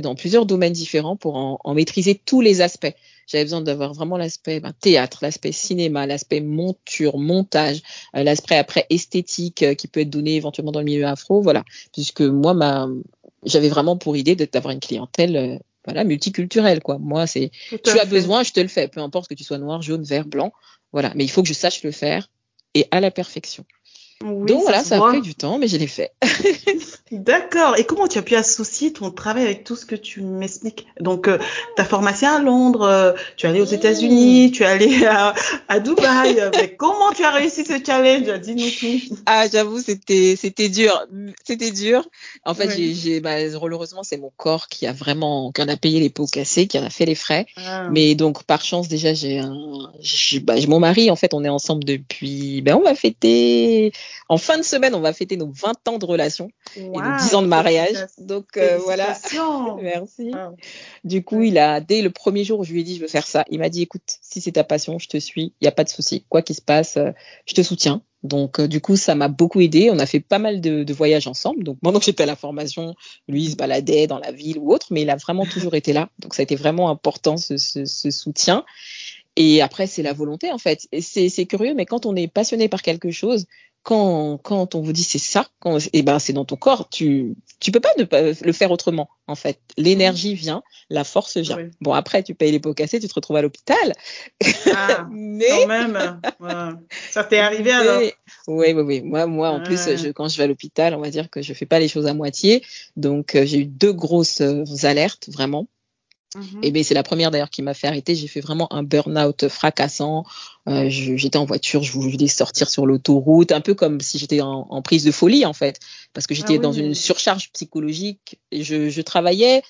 Speaker 1: dans plusieurs domaines différents pour en, en maîtriser tous les aspects. J'avais besoin d'avoir vraiment l'aspect ben, théâtre, l'aspect cinéma, l'aspect monture, montage, euh, l'aspect après esthétique euh, qui peut être donné éventuellement dans le milieu afro, voilà. Puisque moi, ma, j'avais vraiment pour idée d'avoir une clientèle euh, voilà, multiculturelle, quoi. Moi, c'est, tu as
Speaker 2: fait.
Speaker 1: besoin, je te le fais, peu importe que tu sois noir, jaune, vert, blanc, voilà. Mais il faut que je sache le faire et à la perfection.
Speaker 2: Oui,
Speaker 1: Donc
Speaker 2: ça
Speaker 1: voilà, ça a pris du temps, mais je l'ai fait.
Speaker 2: D'accord. Et comment tu as pu associer ton travail avec tout ce que tu m'expliques? Donc, euh, ta formation à Londres, euh, tu es allé aux. États-Unis, tu es allé à, à Dubaï. Mais comment tu as réussi ce challenge? Dis-nous tout.
Speaker 1: Ah, j'avoue, c'était c'était dur, c'était dur. En fait,
Speaker 2: Oui.
Speaker 1: j'ai j'ai bah, malheureusement c'est mon corps qui a vraiment qui en a payé les pots cassés, qui en a fait les frais.
Speaker 2: Ah.
Speaker 1: Mais donc par chance déjà j'ai un bah, mon mari en fait on est ensemble depuis ben on va fêter en fin de semaine on va fêter nos 20 ans de relation et nos
Speaker 2: Waouh,
Speaker 1: 10 ans de mariage. Donc euh, voilà. Merci.
Speaker 2: Wow.
Speaker 1: Du coup, il a, dès le premier jour où je lui ai dit je veux faire ça, il m'a dit écoute, si c'est ta passion, je te suis, il n'y a pas de souci. Quoi qu'il se passe, euh, je te soutiens. Donc, euh, du coup, ça m'a beaucoup aidé. On a fait pas mal de, de voyages ensemble. Donc, pendant que j'étais à la formation, lui, il se baladait dans la ville ou autre, mais il a vraiment toujours été là. Donc, ça a été vraiment important, ce, ce, ce soutien. Et après, c'est la volonté, en fait. C'est curieux, mais quand on est passionné par quelque chose, quand, quand on vous dit c'est ça, quand, eh ben, c'est dans ton corps, tu, tu peux pas pas le faire autrement, en fait. L'énergie vient, la force vient.
Speaker 2: Oui.
Speaker 1: Bon, après, tu payes les pots cassés, tu te retrouves à l'hôpital.
Speaker 2: Ah,
Speaker 1: mais,
Speaker 2: quand même. Ouais. Ça t'est arrivé alors?
Speaker 1: mais- oui, oui, oui. Moi, moi, en plus, je, quand je vais à l'hôpital, on va dire que je fais pas les choses à moitié. Donc, euh, j'ai eu deux grosses euh, alertes, vraiment. Et ben c'est la première d'ailleurs qui m'a fait arrêter. J'ai fait vraiment un burn-out fracassant. Euh, j'étais en voiture, je voulais sortir sur l'autoroute, un peu comme si j'étais en, en prise de folie en fait, parce que j'étais
Speaker 2: Ah oui.
Speaker 1: dans une surcharge psychologique. Je, je travaillais.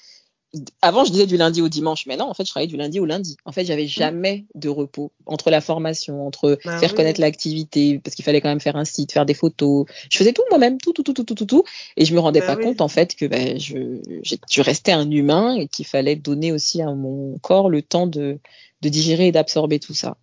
Speaker 1: Avant, je disais du lundi au dimanche, mais non, en fait, je travaillais du lundi au lundi. En fait, j'avais jamais de repos entre la formation, entre
Speaker 2: Bah
Speaker 1: faire
Speaker 2: oui.
Speaker 1: connaître l'activité, parce qu'il fallait quand même faire un site, faire des photos. Je faisais tout moi-même, tout, tout, tout, tout, tout, tout, tout. Et je me rendais
Speaker 2: Bah
Speaker 1: pas
Speaker 2: oui.
Speaker 1: compte, en fait, que ben, je, je restais un humain et qu'il fallait donner aussi à mon corps le temps de, de digérer et d'absorber tout ça.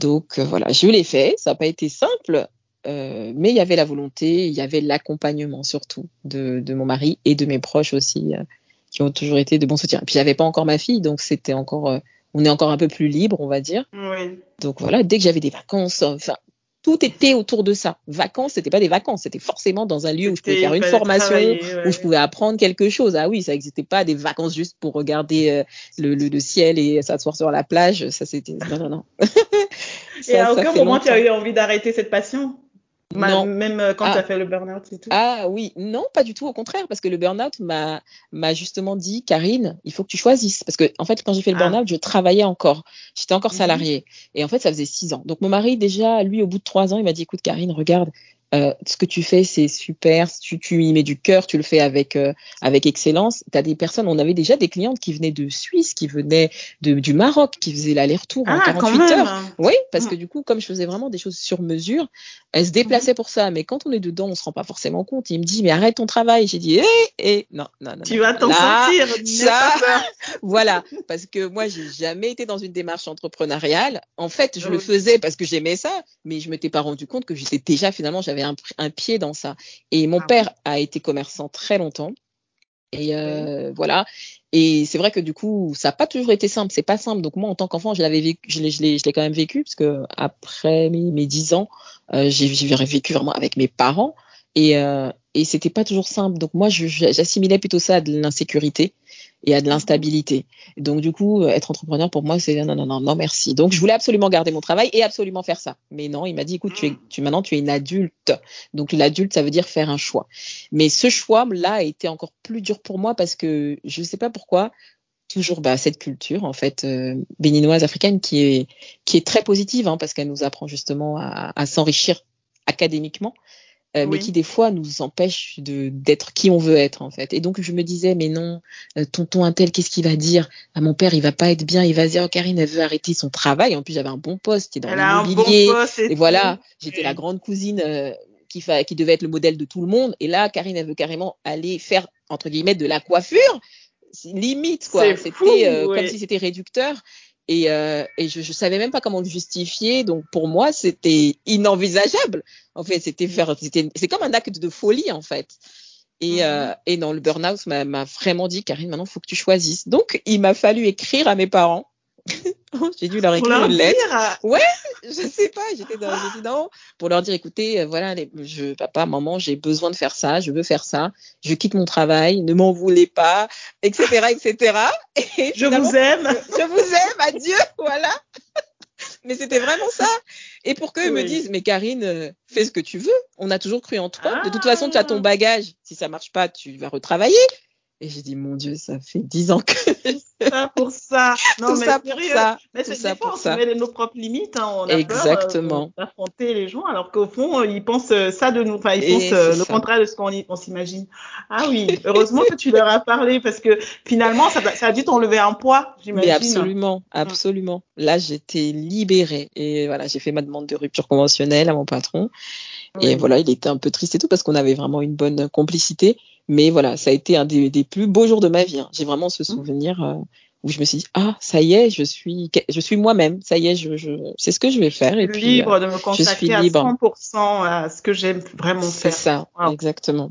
Speaker 1: Donc euh, voilà, je l'ai fait. Ça n'a pas été simple, euh, mais il y avait la volonté, il y avait l'accompagnement surtout de, de mon mari et de mes proches aussi, euh, qui ont toujours été de bons soutiens. Et puis j'avais pas encore ma fille, donc c'était encore, euh, on est encore un peu plus libre, on va dire.
Speaker 2: Oui.
Speaker 1: Donc voilà, dès que j'avais des vacances, enfin tout était autour de ça. Vacances, c'était pas des vacances, c'était forcément dans un lieu où je pouvais faire une formation,
Speaker 2: ouais.
Speaker 1: où je pouvais apprendre quelque chose. Ah oui, ça n'existait pas des vacances juste pour regarder euh, le, le, le ciel et s'asseoir sur la plage. Ça c'était non non non.
Speaker 2: Et
Speaker 1: Ça,
Speaker 2: à
Speaker 1: ça
Speaker 2: aucun moment tu as eu envie d'arrêter cette passion?
Speaker 1: Non.
Speaker 2: Même euh, quand
Speaker 1: Ah.
Speaker 2: tu as fait le burn-out et tout
Speaker 1: Ah oui, non, pas du tout, au contraire, parce que le burn-out m'a m'a justement dit, Karine, il faut que tu choisisses. Parce que en fait, quand j'ai fait le
Speaker 2: Ah.
Speaker 1: burn-out, je travaillais encore, j'étais encore
Speaker 2: Mhm.
Speaker 1: salariée, et en fait, ça faisait six ans. Donc mon mari déjà, lui, au bout de trois ans, il m'a dit, écoute, Karine, regarde, euh, ce que tu fais, c'est super, tu, tu y mets du cœur, tu le fais avec euh, avec excellence. T'as des personnes, on avait déjà des clientes qui venaient de Suisse, qui venaient de, du Maroc, qui faisaient l'aller-retour en
Speaker 2: Ah, quand
Speaker 1: 48
Speaker 2: même
Speaker 1: heures. Oui, parce
Speaker 2: Mm.
Speaker 1: que du coup, comme je faisais vraiment des choses sur mesure, elle se déplaçait pour ça. Mais quand on est dedans, on se rend pas forcément compte. Il me dit, mais arrête ton travail. J'ai dit, eh, eh, non, non, non.
Speaker 2: Tu
Speaker 1: non.
Speaker 2: vas t'en sortir,
Speaker 1: ça-. Voilà, parce que moi, j'ai jamais été dans une démarche entrepreneuriale. En fait, je le faisais parce que j'aimais ça, mais je m'étais pas rendu compte que j'étais déjà finalement, j'avais un, un pied dans ça. Et mon
Speaker 2: Ah
Speaker 1: père a été commerçant très longtemps. Et euh, voilà. Et c'est vrai que du coup, ça n'a pas toujours été simple. C'est pas simple. Donc moi, en tant qu'enfant, je l'avais vécu, je l'ai, je l'ai, je l'ai quand même vécu parce que après mes, mes 10 ans, euh, j'ai, vécu vraiment avec mes parents et euh, et c'était pas toujours simple. Donc moi, j'assimilais plutôt ça à de l'insécurité et à de l'instabilité. Donc du coup, être entrepreneur pour moi, c'est non, non, non, non, merci. Donc je voulais absolument garder mon travail et absolument faire ça. Mais non, il m'a dit, écoute, tu es, tu maintenant tu es une adulte. Donc l'adulte, ça veut dire faire un choix. Mais ce choix là a été encore plus dur pour moi parce que je sais pas pourquoi. toujours bah, cette culture en fait euh, béninoise africaine qui est qui est très positive hein, parce qu'elle nous apprend justement à, à s'enrichir académiquement euh, oui. mais qui des fois nous empêche de d'être qui on veut être en fait. Et donc je me disais mais non euh, tonton Intel qu'est-ce qu'il va dire? À mon père il va pas être bien il va dire oh, Karine elle veut arrêter son travail. En plus j'avais un bon poste est dans l'immobilier. bon et, et voilà j'étais la grande cousine euh, qui, fa... qui devait être le modèle de tout le monde. Et là Karine elle veut carrément aller faire entre guillemets de la coiffure. Limite quoi. C'était euh, ouais. comme si c'était réducteur et, euh, et je, je savais même pas comment le justifier. Donc pour moi c'était inenvisageable. En fait c'était faire c'était c'est comme un acte de folie en fait. Et, -hmm. euh, et non le burn-out m'a vraiment dit Karine maintenant faut que tu choisisses. Donc il m'a fallu écrire à mes parents j'ai dû leur écrire
Speaker 2: leur
Speaker 1: une lettre.
Speaker 2: Dire.
Speaker 1: Ouais, je sais pas, j'étais dans, dit non, pour leur dire écoutez, euh, voilà, les, je, papa, maman, j'ai besoin de faire ça, je veux faire ça, je quitte mon travail, ne m'en voulez pas, etc., etc.
Speaker 2: Et je vous aime.
Speaker 1: Je, je vous aime, adieu, voilà. mais c'était vraiment ça. Et pour qu'eux oui. me disent, mais Karine, euh, fais ce que tu veux. On a toujours cru en toi. Ah. De toute façon, tu as ton bagage. Si ça marche pas, tu vas retravailler. Et j'ai dit, mon Dieu, ça fait dix ans que.
Speaker 2: ça pour ça.
Speaker 1: Non, tout mais ça pour ça.
Speaker 2: Mais c'est ça pour ça. On met nos propres limites. Hein. On a
Speaker 1: Exactement.
Speaker 2: peur euh, d'affronter les gens, alors qu'au fond, ils pensent ça de nous. Enfin, ils Et pensent euh, le contraire de ce qu'on on s'imagine. Ah oui, heureusement que tu leur as parlé, parce que finalement, ça, ça a dû t'enlever un poids, j'imagine.
Speaker 1: Mais absolument, absolument. Là, j'étais libérée. Et voilà, j'ai fait ma demande de rupture conventionnelle à mon patron. Et voilà, il était un peu triste et tout, parce qu'on avait vraiment une bonne complicité. Mais voilà, ça a été un des, des plus beaux jours de ma vie. Hein. J'ai vraiment ce souvenir euh, où je me suis dit ah ça y est, je suis je suis moi-même. Ça y est, je, je c'est ce que je vais faire. Et
Speaker 2: libre
Speaker 1: puis
Speaker 2: libre de me consacrer à 100% à ce que j'aime vraiment faire.
Speaker 1: C'est ça, wow. exactement.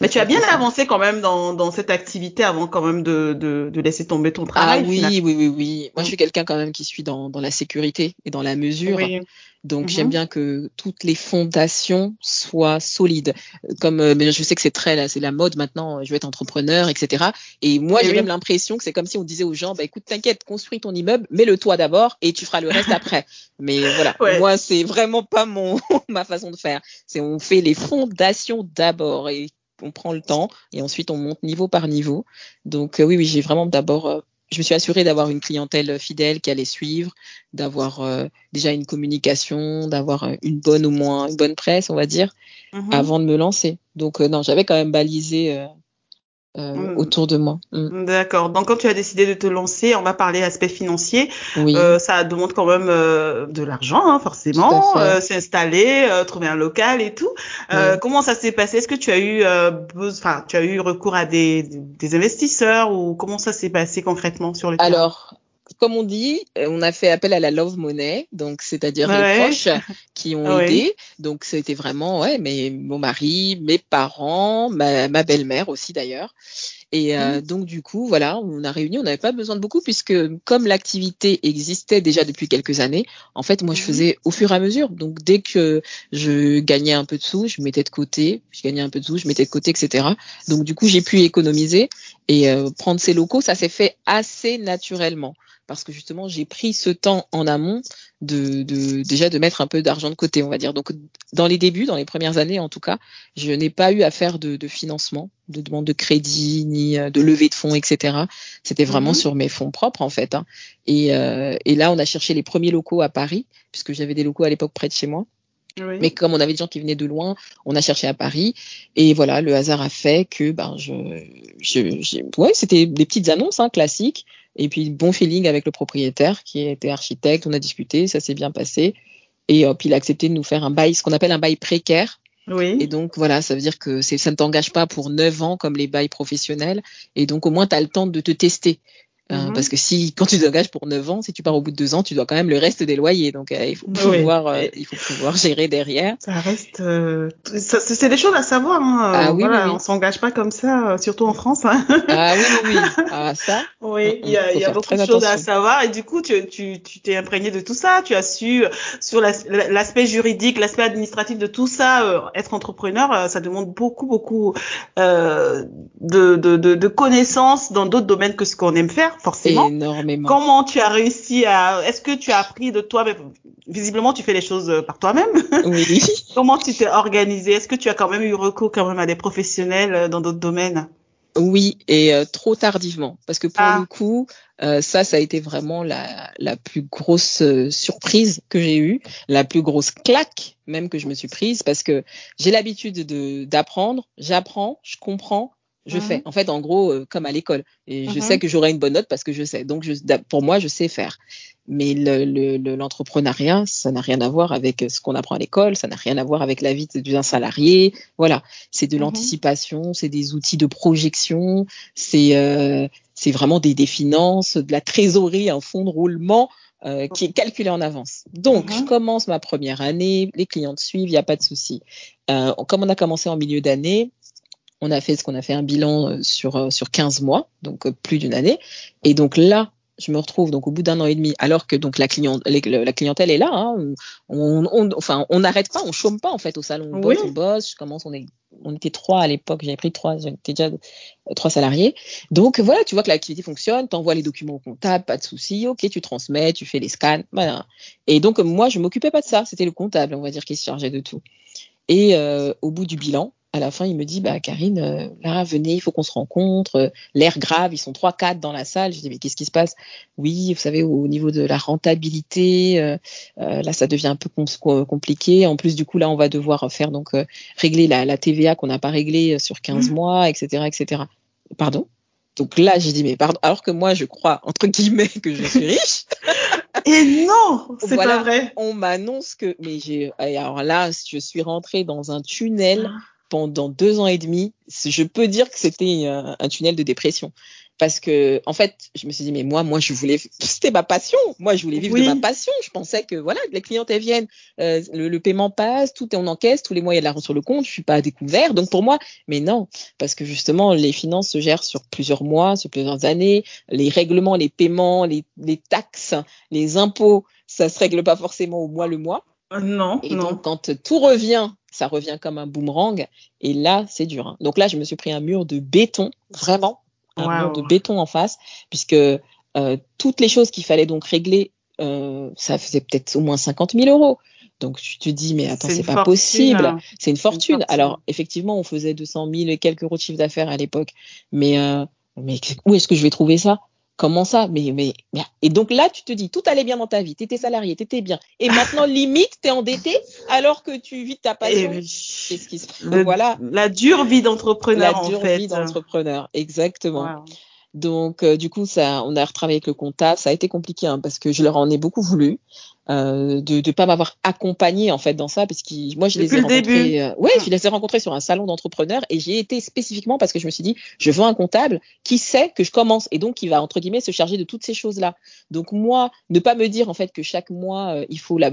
Speaker 2: Mais tu as bien avancé quand même dans, dans cette activité avant quand même de, de, de laisser tomber ton travail.
Speaker 1: Ah oui, oui, oui, oui. Moi, je suis quelqu'un quand même qui suis dans, dans la sécurité et dans la mesure. Oui. Donc, mm -hmm. j'aime bien que toutes les fondations soient solides. Comme euh, je sais que c'est très, c'est la mode maintenant, je vais être entrepreneur, etc. Et moi, j'ai oui. même l'impression que c'est comme si on disait aux gens, bah, écoute, t'inquiète, construis ton immeuble, mets le toit d'abord et tu feras le reste après. Mais voilà, ouais. moi, c'est vraiment pas mon, ma façon de faire. C'est on fait les fondations d'abord et on prend le temps et ensuite on monte niveau par niveau. Donc euh, oui, oui, j'ai vraiment d'abord, euh, je me suis assurée d'avoir une clientèle fidèle qui allait suivre, d'avoir euh, déjà une communication, d'avoir une bonne au moins une bonne presse, on va dire, mm -hmm. avant de me lancer. Donc non, j'avais quand même balisé euh, mmh. autour de moi.
Speaker 2: Mmh. D'accord. Donc quand tu as décidé de te lancer, on va parler aspect financier. Oui. Euh, ça demande quand même euh, de l'argent, hein, forcément. Euh, S'installer, euh, trouver un local et tout. Comment ça s'est passé? Est-ce que tu as eu, enfin, tu as eu recours à des, des investisseurs ou comment ça s'est passé concrètement sur le
Speaker 1: terrain? Alors, comme on dit, on a fait appel à la love money, donc c'est-à-dire ouais. les proches qui ont ouais. aidé. Donc c'était vraiment ouais, mais mon mari, mes parents, ma, ma belle-mère aussi d'ailleurs. Et euh, mmh. donc du coup, voilà, on a réuni, on n'avait pas besoin de beaucoup puisque comme l'activité existait déjà depuis quelques années, en fait, moi, je faisais au fur et à mesure. Donc dès que je gagnais un peu de sous, je mettais de côté, je gagnais un peu de sous, je mettais de côté, etc. Donc du coup, j'ai pu économiser et euh, prendre ces locaux. Ça s'est fait assez naturellement parce que justement j'ai pris ce temps en amont de, de déjà de mettre un peu d'argent de côté on va dire donc dans les débuts dans les premières années en tout cas je n'ai pas eu à faire de, de financement de demande de crédit ni euh, de levée de fonds etc c'était vraiment mmh. sur mes fonds propres en fait hein. et, euh, et là on a cherché les premiers locaux à Paris puisque j'avais des locaux à l'époque près de chez moi oui. Mais comme on avait des gens qui venaient de loin, on a cherché à Paris. Et voilà, le hasard a fait que ben je, je, ouais, c'était des petites annonces hein, classiques. Et puis bon feeling avec le propriétaire qui était architecte. On a discuté, ça s'est bien passé. Et puis il a accepté de nous faire un bail, ce qu'on appelle un bail précaire.
Speaker 2: Oui.
Speaker 1: Et donc voilà, ça veut dire que ça ne t'engage pas pour 9 ans comme les bails professionnels. Et donc au moins tu as le temps de te tester. Euh, mmh. Parce que si, quand tu t'engages pour 9 ans, si tu pars au bout de 2 ans, tu dois quand même le reste des loyers. Donc, euh, il, faut pouvoir, oui. euh, il faut pouvoir gérer derrière.
Speaker 2: Ça reste. Euh, c'est des choses à savoir. Hein.
Speaker 1: Ah, oui,
Speaker 2: voilà,
Speaker 1: oui,
Speaker 2: On s'engage pas comme ça, surtout en France. Hein.
Speaker 1: Ah oui, oui, oui. Ah, ça.
Speaker 2: oui, il y a, y a beaucoup de choses attention. à savoir. Et du coup, tu t'es tu, tu imprégné de tout ça. Tu as su, sur l'aspect juridique, l'aspect administratif de tout ça, être entrepreneur, ça demande beaucoup, beaucoup de, de, de, de connaissances dans d'autres domaines que ce qu'on aime faire, forcément.
Speaker 1: Énormément.
Speaker 2: Comment tu as réussi à Est-ce que tu as appris de toi Visiblement, tu fais les choses euh, par toi-même.
Speaker 1: Oui.
Speaker 2: Comment tu t'es organisé? Est-ce que tu as quand même eu recours quand même à des professionnels euh, dans d'autres domaines?
Speaker 1: Oui, et euh, trop tardivement. Parce que pour
Speaker 2: Ah.
Speaker 1: le coup, euh, ça, ça a été vraiment la, la plus grosse euh, surprise que j'ai eue, la plus grosse claque même que je me suis prise, parce que j'ai l'habitude de d'apprendre, j'apprends, je comprends, je fais. En fait, en gros, euh, comme à l'école. Et je
Speaker 2: Mhm.
Speaker 1: sais que j'aurai une bonne note parce que je sais. Donc, je, pour moi, je sais faire. Mais le- le- le- l'entrepreneuriat, ça n'a rien à voir avec ce qu'on apprend à l'école, ça n'a rien à voir avec la vie d'un salarié. Voilà, c'est de
Speaker 2: Mhm.
Speaker 1: l'anticipation, c'est des outils de projection, c'est euh, c'est vraiment des, des finances, de la trésorerie, un fonds de roulement euh, qui est calculé en avance. Donc, je commence ma première année, les clientes suivent, il n'y a pas de souci. Euh, comme on a commencé en milieu d'année, on a fait ce qu'on a fait un bilan euh, sur euh, sur 15 mois, donc euh, plus d'une année. Et donc là, je me retrouve donc au bout d'un an et demi, alors que donc la, client, la clientèle est là. Hein, on, on, enfin, on n'arrête pas, on chôme pas en fait au salon. On bosse,
Speaker 2: Oui.
Speaker 1: on bosse. Je commence, on est, on était trois à l'époque. J'avais pris trois, j'étais déjà trois salariés. Donc voilà, tu vois que l'activité fonctionne. T'envoies les documents au comptable, pas de souci. Ok, tu transmets, tu fais les scans, voilà. Et donc moi, je m'occupais pas de ça. C'était le comptable, on va dire, qui se chargeait de tout. Et euh, au bout du bilan, à la fin, il me dit, bah, Karine, euh, là, venez, il faut qu'on se rencontre. Euh, L'air grave, ils sont trois, quatre dans la salle. Je dis, mais qu'est-ce qui se passe? Oui, vous savez, au niveau de la rentabilité, euh, là, ça devient un peu com compliqué. En plus, du coup, là, on va devoir faire donc euh, régler la, la TVA qu'on n'a pas réglée sur 15 mmh. mois, etc., etc. Pardon? Donc là, j'ai dit, mais pardon, alors que moi, je crois, entre guillemets, que je suis riche.
Speaker 2: Et non, c'est
Speaker 1: voilà,
Speaker 2: pas vrai.
Speaker 1: On m'annonce que, mais j'ai, alors là, je suis rentrée dans un tunnel
Speaker 2: Ah.
Speaker 1: Pendant deux ans et demi. Je peux dire que c'était un, un, tunnel de dépression. Parce que, en fait, je me suis dit, mais moi, moi, je voulais, c'était ma passion. Moi, je voulais vivre
Speaker 2: Oui.
Speaker 1: de ma passion. Je pensais que, voilà, les clientes, elles viennent, euh, le, le, paiement passe, tout est en encaisse, tous les mois, il y a de l'argent sur le compte, je suis pas à découvert. Donc, pour moi, mais non. Parce que, justement, les finances se gèrent sur plusieurs mois, sur plusieurs années. Les règlements, les paiements, les, les taxes, les impôts, ça se règle pas forcément au mois le mois.
Speaker 2: Non.
Speaker 1: Et
Speaker 2: non.
Speaker 1: donc, quand tout revient, ça revient comme un boomerang. Et là, c'est dur. Hein. Donc là, je me suis pris un mur de béton, vraiment, un
Speaker 2: wow.
Speaker 1: mur de béton en face, puisque euh, toutes les choses qu'il fallait donc régler, euh, ça faisait peut-être au moins 50 000 euros. Donc tu te dis, mais attends, c'est pas
Speaker 2: fortune,
Speaker 1: possible.
Speaker 2: hein.
Speaker 1: C'est une, fortune.
Speaker 2: une fortune.
Speaker 1: Alors, effectivement, on faisait 200 000 et quelques euros de chiffre d'affaires à l'époque. Mais, euh, mais où est-ce que je vais trouver ça? Comment ça? Mais, mais, mais, Et donc là, tu te dis, tout allait bien dans ta vie, tu étais salarié, tu étais bien. Et maintenant, limite, tu es endetté alors que tu vis ta passion.
Speaker 2: Qu'est-ce
Speaker 1: qui se passe Voilà.
Speaker 2: La dure vie d'entrepreneur,
Speaker 1: La dure
Speaker 2: en fait.
Speaker 1: vie d'entrepreneur, exactement.
Speaker 2: Wow.
Speaker 1: Donc, euh, du coup, ça, on a retravaillé avec le comptable. Ça a été compliqué hein, parce que je leur en ai beaucoup voulu euh, de ne pas m'avoir accompagné en fait dans ça, parce que moi, je
Speaker 2: Depuis
Speaker 1: les ai
Speaker 2: le
Speaker 1: rencontrés. Euh, ouais, je les ai rencontrés sur un salon d'entrepreneurs et j'y ai été spécifiquement parce que je me suis dit, je veux un comptable qui sait que je commence et donc qui va entre guillemets se charger de toutes ces choses-là. Donc moi, ne pas me dire en fait que chaque mois il faut la,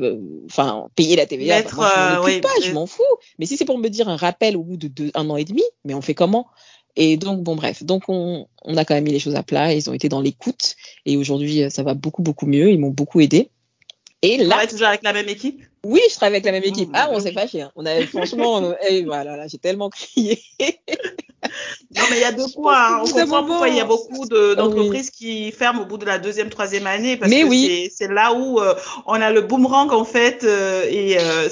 Speaker 1: enfin payer la TVA.
Speaker 2: Mettre,
Speaker 1: bah, moi, je m'en
Speaker 2: oui,
Speaker 1: pas, je m'en fous. Mais si c'est pour me dire un rappel au bout de deux, un an et demi, mais on fait comment? Et donc, bon, bref. Donc, on, on, a quand même mis les choses à plat. Ils ont été dans l'écoute. Et aujourd'hui, ça va beaucoup, beaucoup mieux. Ils m'ont beaucoup aidé. Et là.
Speaker 2: travailles toujours avec la même équipe?
Speaker 1: Oui, je travaille avec la même équipe. Ah, on s'est fâché. Hein. On franchement, et voilà, là, j'ai tellement crié.
Speaker 2: Non, mais il y a de quoi. Hein. On comprend
Speaker 1: moment...
Speaker 2: pourquoi il y a beaucoup d'entreprises oui. qui ferment au bout de la deuxième, troisième année. Parce
Speaker 1: mais
Speaker 2: que
Speaker 1: oui.
Speaker 2: c'est là où euh, on a le boomerang, en fait, euh, et euh,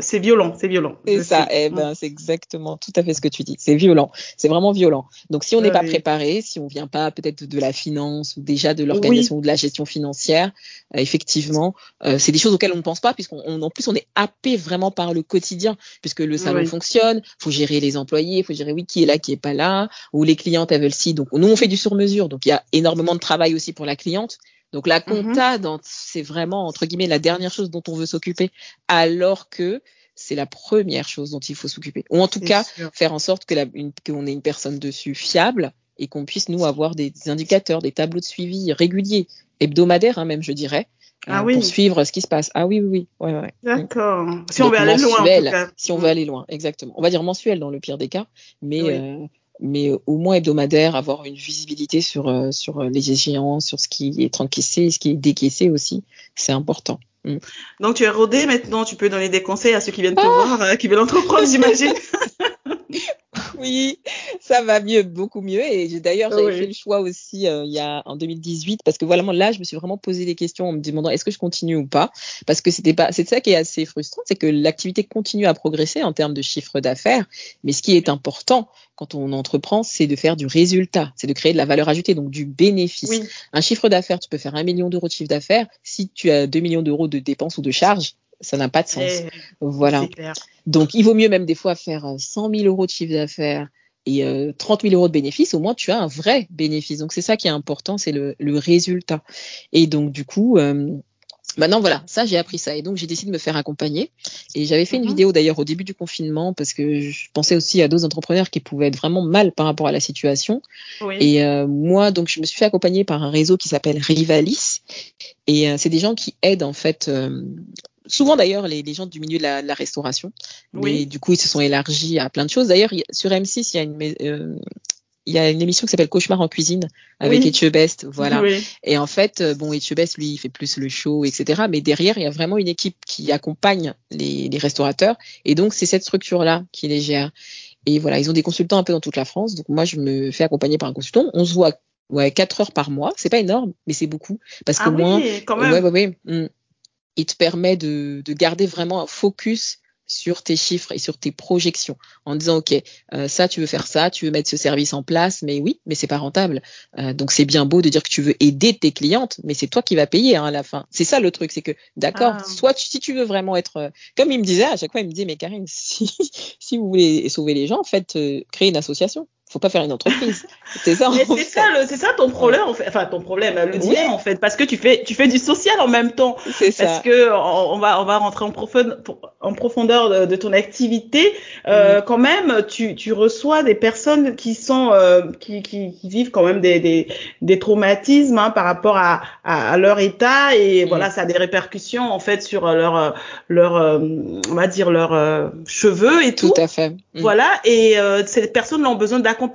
Speaker 2: c'est violent. C'est violent.
Speaker 1: C'est ça. Eh ben, c'est exactement tout à fait ce que tu dis. C'est violent. C'est vraiment violent. Donc, si on n'est
Speaker 2: oui.
Speaker 1: pas préparé, si on vient pas peut-être de la finance ou déjà de l'organisation ou de la gestion financière, effectivement, c'est des choses auxquelles on ne pense pas, puisqu'on en plus on est happé vraiment par le quotidien, puisque le salon
Speaker 2: oui.
Speaker 1: fonctionne. Faut gérer les employés, faut gérer oui qui est là, qui est pas là, ou les clientes elles veulent si. Donc, nous on fait du sur-mesure. Donc, il y a énormément de travail aussi pour la cliente. Donc la compta, mm -hmm. c'est vraiment entre guillemets la dernière chose dont on veut s'occuper, alors que c'est la première chose dont il faut s'occuper. Ou en tout cas,
Speaker 2: sûr.
Speaker 1: faire en sorte que qu'on ait une personne dessus fiable et qu'on puisse nous avoir des, des, indicateurs, des tableaux de suivi réguliers, hebdomadaires hein, même, je dirais.
Speaker 2: Ah
Speaker 1: euh,
Speaker 2: oui.
Speaker 1: pour suivre ce qui se passe. Ah oui, oui, oui. Ouais, ouais.
Speaker 2: D'accord. Si on veut aller loin, en tout cas.
Speaker 1: Si on veut aller loin, exactement. On va dire mensuel dans le pire des cas, mais oui. euh, mais au moins hebdomadaire, avoir une visibilité sur, euh, sur les échéances, sur ce qui est encaissé, ce qui est décaissé aussi, c'est important. Mm.
Speaker 2: Donc tu es rodé maintenant, tu peux donner des conseils à ceux qui viennent te ah voir, euh, qui veulent entreprendre, j'imagine.
Speaker 1: Oui, ça va mieux, beaucoup mieux. Et d'ailleurs, j'avais fait le choix aussi euh, il y a en 2018 parce que voilà, là, je me suis vraiment posé des questions en me demandant est-ce que je continue ou pas? Parce que c'était pas, c'est ça qui est assez frustrant, c'est que l'activité continue à progresser en termes de chiffre d'affaires, mais ce qui est important quand on entreprend, c'est de faire du résultat, c'est de créer de la valeur ajoutée, donc du bénéfice. Un chiffre d'affaires, tu peux faire un million d'euros de chiffre d'affaires. Si tu as 2 millions d'euros de dépenses ou de charges, ça n'a pas de sens. Eh, voilà. Donc, il vaut mieux même des fois faire 100 euh, 000 euros de chiffre d'affaires et 30 euh, 000 euros de bénéfice. Au moins, tu as un vrai bénéfice. Donc, c'est ça qui est important, c'est le, résultat. Et donc, du coup, euh, Maintenant, voilà, ça, j'ai appris ça. Et donc, j'ai décidé de me faire accompagner. Et j'avais fait une mhm. vidéo d'ailleurs au début du confinement parce que je pensais aussi à d'autres entrepreneurs qui pouvaient être vraiment mal par rapport à la situation. Et euh, moi, donc, je me suis fait accompagner par un réseau qui s'appelle Rivalis. Et euh, c'est des gens qui aident, en fait, euh, souvent d'ailleurs les, les, gens du milieu de la, de la restauration. Mais du coup, ils se sont élargis à plein de choses. D'ailleurs, sur M6, il y a une, euh, il y a une émission qui s'appelle Cauchemar en cuisine avec oui. Best, voilà. Et en fait, euh, bon, Best, lui, il fait plus le show, etc. Mais derrière, il y a vraiment une équipe qui accompagne les, les restaurateurs. Et donc, c'est cette structure-là qui les gère. Et voilà, ils ont des consultants un peu dans toute la France. Donc, moi, je me fais accompagner par un consultant. On se voit, ouais, quatre heures par mois. C'est pas énorme, mais c'est beaucoup. Parce que
Speaker 2: ah
Speaker 1: moins,
Speaker 2: quand même. Ouais,
Speaker 1: ouais, ouais. Hmm. Il te permet de, de garder vraiment un focus sur tes chiffres et sur tes projections en disant ok euh, ça tu veux faire ça tu veux mettre ce service en place mais oui mais c'est pas rentable. Euh, donc c'est bien beau de dire que tu veux aider tes clientes mais c'est toi qui vas payer hein, à la fin. C'est ça le truc c'est que d'accord ah. soit si tu veux vraiment être euh, comme il me disait à chaque fois il me disait mais Karine si si vous voulez sauver les gens faites créer une association faut pas faire une entreprise.
Speaker 2: C'est ça. c'est ça, ça ton problème en fait. Enfin ton problème, le dilemme en fait, parce que tu fais, tu fais du social en même temps.
Speaker 1: C'est ça.
Speaker 2: Parce que on, va, on va rentrer en profondeur, en profondeur de, ton activité. Euh, mm. Quand même, tu, tu reçois des personnes qui sont, euh, qui, qui, qui, vivent quand même des, des, des traumatismes hein, par rapport à, à, leur état et mm. voilà, ça a des répercussions en fait sur leur, leur, euh, on va dire leurs euh, cheveux et tout.
Speaker 1: Tout à fait.
Speaker 2: Mm. Voilà, et euh, ces personnes ont besoin d'accompagnement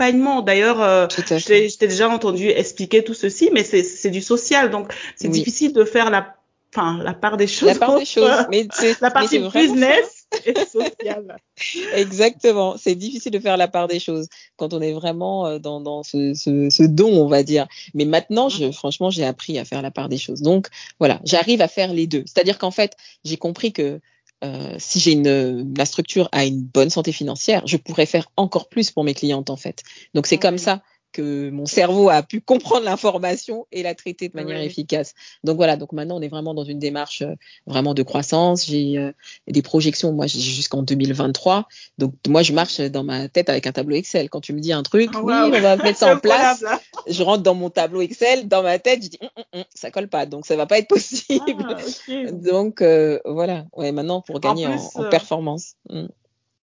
Speaker 2: D'ailleurs, euh, je t'ai déjà entendu expliquer tout ceci, mais c'est du social, donc c'est difficile de faire la, enfin, la part des choses.
Speaker 1: La part des choses, mais
Speaker 2: la partie business et sociale.
Speaker 1: Exactement, c'est difficile de faire la part des choses quand on est vraiment euh, dans, dans ce, ce, ce, don, on va dire. Mais maintenant, je, mm. franchement, j'ai appris à faire la part des choses. Donc voilà, j'arrive à faire les deux. C'est-à-dire qu'en fait, j'ai compris que euh, si j'ai une la structure a une bonne santé financière, je pourrais faire encore plus pour mes clientes en fait. Donc c'est comme ça que mon cerveau a pu comprendre l'information et la traiter de manière efficace. Donc voilà, donc maintenant on est vraiment dans une démarche euh, vraiment de croissance. J'ai euh, des projections, moi j'ai jusqu'en 2023. Donc moi je marche dans ma tête avec un tableau Excel. Quand tu me dis un truc, oh, oui, on va mettre ça en place. je rentre dans mon tableau Excel, dans ma tête, je dis hum, hum, hum, ça colle pas, donc ça va pas être possible. Ah, donc euh, voilà, ouais, maintenant pour gagner en, en, performance.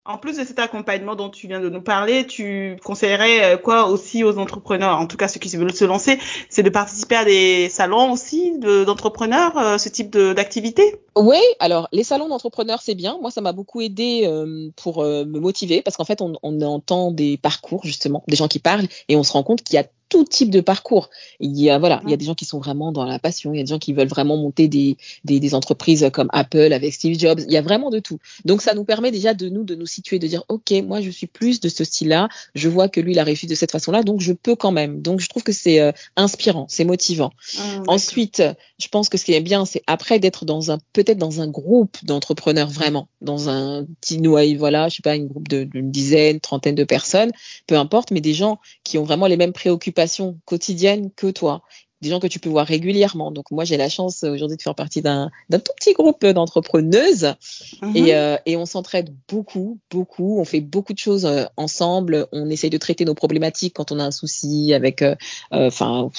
Speaker 2: En plus de cet accompagnement dont tu viens de nous parler, tu conseillerais euh, quoi aussi aux entrepreneurs, en tout cas ceux qui veulent se lancer, c'est de participer à des salons aussi d'entrepreneurs, euh, ce type d'activité?
Speaker 1: Oui, alors les salons d'entrepreneurs c'est bien. Moi ça m'a beaucoup aidé euh, pour me motiver parce qu'en fait on, on entend des parcours justement, des gens qui parlent et on se rend compte qu'il y a tout type de parcours. Il y a voilà, il y a des gens qui sont vraiment dans la passion, il y a des gens qui veulent vraiment monter des, des, des, entreprises comme Apple avec Steve Jobs. Il y a vraiment de tout. Donc ça nous permet déjà de nous de nous situer, de dire ok, moi je suis plus de ce style-là. Je vois que lui il a réussi de cette façon-là, donc je peux quand même. Donc je trouve que c'est euh, inspirant, c'est motivant. Ah, Ensuite, je pense que ce qui est bien, c'est après d'être dans un peut-être dans un groupe d'entrepreneurs vraiment, dans un petit noyau, voilà, je sais pas, une groupe d'une dizaine, trentaine de personnes, peu importe, mais des gens qui ont vraiment les mêmes préoccupations quotidienne que toi des gens que tu peux voir régulièrement. Donc moi j'ai la chance euh, aujourd'hui de faire partie d'un tout petit groupe d'entrepreneuses mhm. et, euh, et, on s'entraide beaucoup, beaucoup. On fait beaucoup de choses euh, ensemble. On essaye de traiter nos problématiques quand on a un souci avec, enfin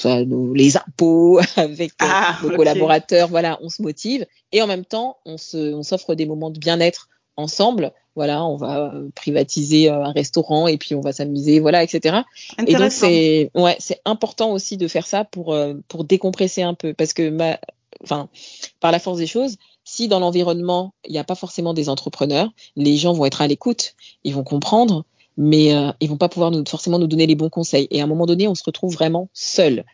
Speaker 1: les impôts, avec ah, nos collaborateurs. Voilà, on se motive et en même temps on se, on s'offre des moments de bien-être ensemble. Voilà, on va euh, privatiser euh, un restaurant et puis on va s'amuser, voilà, etc. Et donc c'est ouais, c'est important aussi de faire ça pour euh, pour décompresser un peu parce que ma, enfin, par la force des choses, si dans l'environnement il n'y a pas forcément des entrepreneurs, les gens vont être à l'écoute, ils vont comprendre, mais euh, ils vont pas pouvoir nous, forcément nous donner les bons conseils. Et à un moment donné, on se retrouve vraiment seul.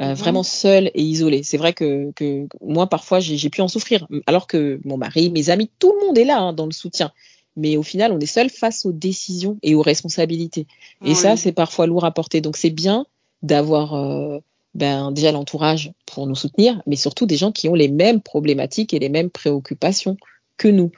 Speaker 1: Euh, mhm. vraiment seul et isolé. C'est vrai que, que moi parfois j'ai pu en souffrir, alors que mon mari, mes amis, tout le monde est là hein, dans le soutien. Mais au final, on est seul face aux décisions et aux responsabilités. Et
Speaker 2: Oui.
Speaker 1: ça, c'est parfois lourd à porter. Donc, c'est bien d'avoir euh, ben, déjà l'entourage pour nous soutenir, mais surtout des gens qui ont les mêmes problématiques et les mêmes préoccupations que nous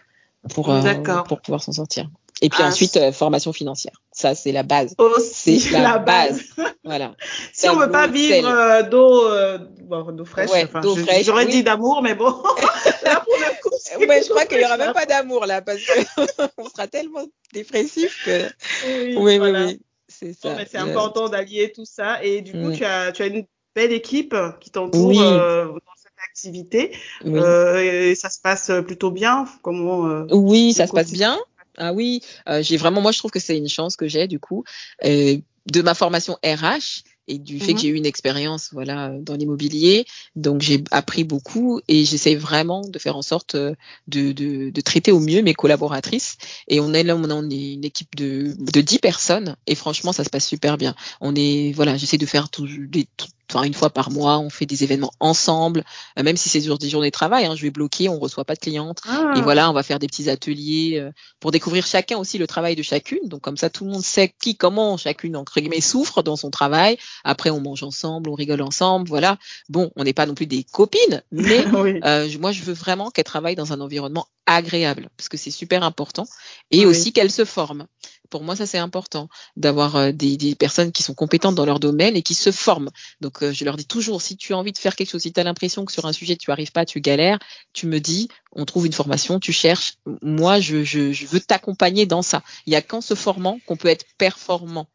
Speaker 1: pour, euh, pour pouvoir s'en sortir. Et puis
Speaker 2: Ah,
Speaker 1: ensuite, euh, formation financière. Ça, c'est la base. C'est la, base. Voilà.
Speaker 2: Si on veut pas vivre euh, d'eau, euh, bon, fraîche,
Speaker 1: Ouais,
Speaker 2: enfin, j'aurais
Speaker 1: oui.
Speaker 2: dit d'amour, mais bon, là pour le coup,
Speaker 1: Ouais, je crois qu'il y aura même pas d'amour là, parce que on sera tellement dépressif que.
Speaker 2: Oui,
Speaker 1: Oui,
Speaker 2: voilà.
Speaker 1: oui, oui. C'est ça.
Speaker 2: c'est important d'allier tout ça. Et du coup, tu as, tu as une belle équipe qui t'entoure euh, dans cette activité.
Speaker 1: Oui.
Speaker 2: Euh, et ça se passe plutôt bien. Comment euh,
Speaker 1: Oui, ça se passe bien. Ah oui, euh, j'ai vraiment, moi je trouve que c'est une chance que j'ai du coup euh, de ma formation RH et du fait
Speaker 2: Mhm.
Speaker 1: que j'ai eu une expérience voilà dans l'immobilier, donc j'ai appris beaucoup et j'essaie vraiment de faire en sorte euh, de, de, de traiter au mieux mes collaboratrices. Et on est là, on est une équipe de de 10 personnes et franchement ça se passe super bien. On est voilà, j'essaie de faire tout, des, tout- enfin une fois par mois, on fait des événements ensemble, euh, même si c'est sur des journées de travail. Hein, je vais bloquer, on reçoit pas de clientes.
Speaker 2: Ah,
Speaker 1: Et voilà, on va faire des petits ateliers euh, pour découvrir chacun aussi le travail de chacune. Donc comme ça, tout le monde sait qui, comment chacune entre guillemets souffre dans son travail. Après, on mange ensemble, on rigole ensemble. Voilà. Bon, on n'est pas non plus des copines, mais
Speaker 2: oui.
Speaker 1: euh, moi, je veux vraiment qu'elle travaille dans un environnement agréable parce que c'est super important et
Speaker 2: Oui.
Speaker 1: aussi qu'elle se forme. Pour moi, ça c'est important d'avoir euh, des, personnes qui sont compétentes dans leur domaine et qui se forment. Donc, euh, je leur dis toujours, si tu as envie de faire quelque chose, si tu as l'impression que sur un sujet tu arrives pas, tu galères, tu me dis, on trouve une formation, tu cherches. Moi, je, je, je veux t'accompagner dans ça. Il y a qu'en se formant qu'on peut être performant.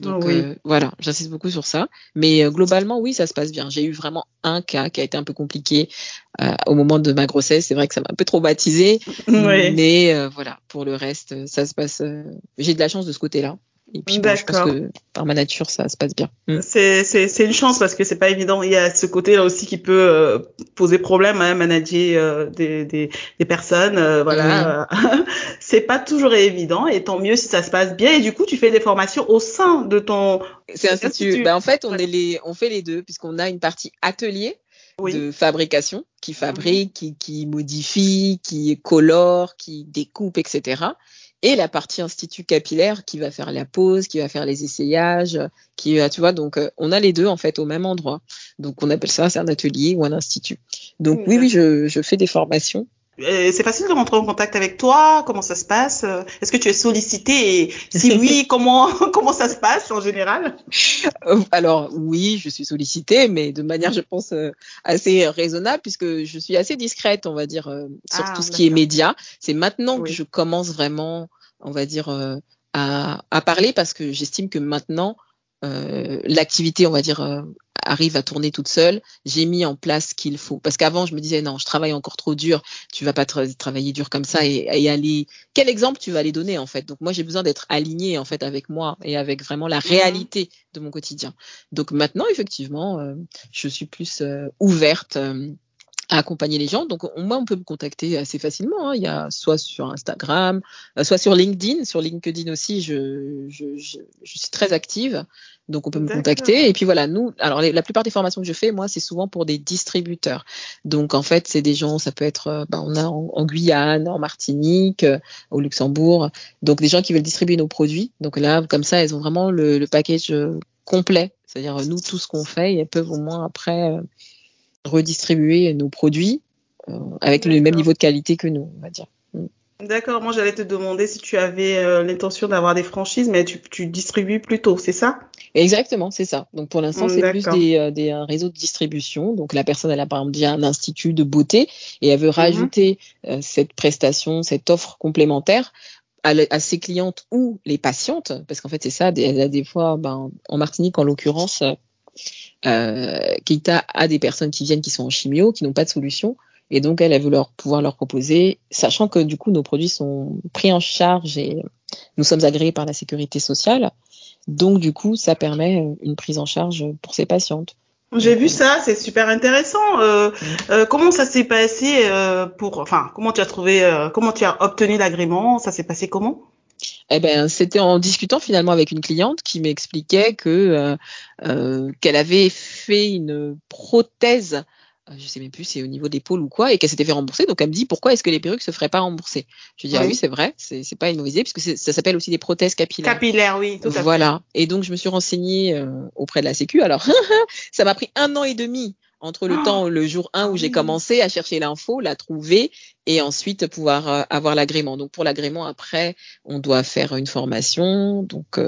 Speaker 1: Donc
Speaker 2: Oui.
Speaker 1: euh, voilà, j'insiste beaucoup sur ça. Mais euh, globalement, oui, ça se passe bien. J'ai eu vraiment un cas qui a été un peu compliqué euh, au moment de ma grossesse. C'est vrai que ça m'a un peu traumatisée.
Speaker 2: Oui.
Speaker 1: Mais euh, voilà, pour le reste, ça se passe. euh, J'ai de la chance de ce côté-là. Et puis bon, je pense que par ma nature, ça se passe bien. Mm.
Speaker 2: C'est, une chance parce que c'est pas évident. Il y a ce côté-là aussi qui peut euh, poser problème, hein, manager euh, des, des, des personnes. euh, voilà, c'est pas toujours évident. Et tant mieux si ça se passe bien. Et du coup, tu fais des formations au sein de ton
Speaker 1: C'est institut. Ben, en fait, on
Speaker 2: Ouais.
Speaker 1: est les, on fait les deux puisqu'on a une partie atelier
Speaker 2: Oui.
Speaker 1: de fabrication qui fabrique, qui, qui modifie, qui colore, qui découpe, etc. Et la partie institut capillaire qui va faire la pose, qui va faire les essayages, qui va, tu vois, donc euh, on a les deux en fait au même endroit. Donc on appelle ça c'est un atelier ou un institut. Donc oui, oui, je, je fais des formations.
Speaker 2: Euh, c'est facile de rentrer en contact avec toi. Comment ça se passe Euh, Est-ce que tu es sollicité Et si oui, comment comment ça se passe en général?
Speaker 1: Euh, Alors oui, je suis sollicitée, mais de manière, je pense, assez raisonnable, puisque je suis assez discrète, on va dire, sur
Speaker 2: Ah,
Speaker 1: tout ce qui est
Speaker 2: d'accord.
Speaker 1: média. C'est maintenant que je commence vraiment, on va dire, à, à parler, parce que j'estime que maintenant, euh, l'activité, on va dire, euh, arrive à tourner toute seule. J'ai mis en place ce qu'il faut. Parce qu'avant, je me disais, non, je travaille encore trop dur. Tu vas pas tra- travailler dur comme ça et, et aller. Quel exemple tu vas aller donner, en fait? Donc, moi, j'ai besoin d'être alignée, en fait, avec moi et avec vraiment la réalité de mon quotidien. Donc, maintenant, effectivement, euh, je suis plus euh, ouverte. À accompagner les gens. Donc, on- moi, on peut me contacter assez facilement. hein. Il y a soit sur Instagram, euh, soit sur LinkedIn. Sur LinkedIn aussi, je, je, je, je suis très active. Donc, on peut me contacter. Et puis voilà, nous, alors les- la plupart des formations que je fais, moi, c'est souvent pour des distributeurs. Donc, en fait, c'est des gens, ça peut être, euh, ben, on a en, en Guyane, en Martinique, euh, au Luxembourg. Donc, des gens qui veulent distribuer nos produits. Donc là, comme ça, elles ont vraiment le, le package complet. C'est-à-dire, nous, tout ce qu'on fait, et elles peuvent au moins après redistribuer nos produits euh, avec le même niveau de qualité que nous, on va dire.
Speaker 2: D'accord. Moi, j'allais te demander si tu avais euh, l'intention d'avoir des franchises, mais tu, tu distribues plutôt, c'est ça?
Speaker 1: Exactement, c'est ça. Donc pour l'instant,
Speaker 2: Mm,
Speaker 1: c'est plus des, euh, des un réseau de distribution. Donc la personne, elle a par exemple déjà un institut de beauté et elle veut
Speaker 2: Mhm.
Speaker 1: rajouter cette prestation, cette offre complémentaire à, ses clientes ou les patientes, parce qu'en fait c'est ça. des- Elle a des fois, ben, en Martinique en l'occurrence, euh, Keita a des personnes qui viennent qui sont en chimio, qui n'ont pas de solution. Et donc, elle, elle veut leur pouvoir leur proposer, sachant que du coup, nos produits sont pris en charge et nous sommes agréés par la sécurité sociale. Donc, du coup, ça permet une prise en charge pour ces patientes.
Speaker 2: J'ai vu ça, c'est super intéressant. Euh,
Speaker 1: Mm.
Speaker 2: euh, comment ça s'est passé euh, pour, enfin, comment tu as trouvé, comment tu as obtenu l'agrément? Ça s'est passé comment?
Speaker 1: Eh ben, c'était en discutant finalement avec une cliente qui m'expliquait que euh, euh, qu'elle avait fait une prothèse euh, je sais même plus, c'est au niveau de l'épaule ou quoi, et qu'elle s'était fait rembourser. Donc elle me dit pourquoi est-ce que les perruques se feraient pas rembourser? Je lui dis ah oui c'est vrai, c'est pas une mauvaise idée puisque ça s'appelle aussi des prothèses capillaires.
Speaker 2: Capillaires oui, tout à
Speaker 1: Voilà. Et donc je me suis renseignée euh, auprès de la Sécu. Alors ça m'a pris un an et demi entre le oh temps le jour 1 où j'ai commencé à chercher l'info, la trouver et ensuite pouvoir euh, avoir l'agrément. Donc pour l'agrément après, on doit faire une formation. Donc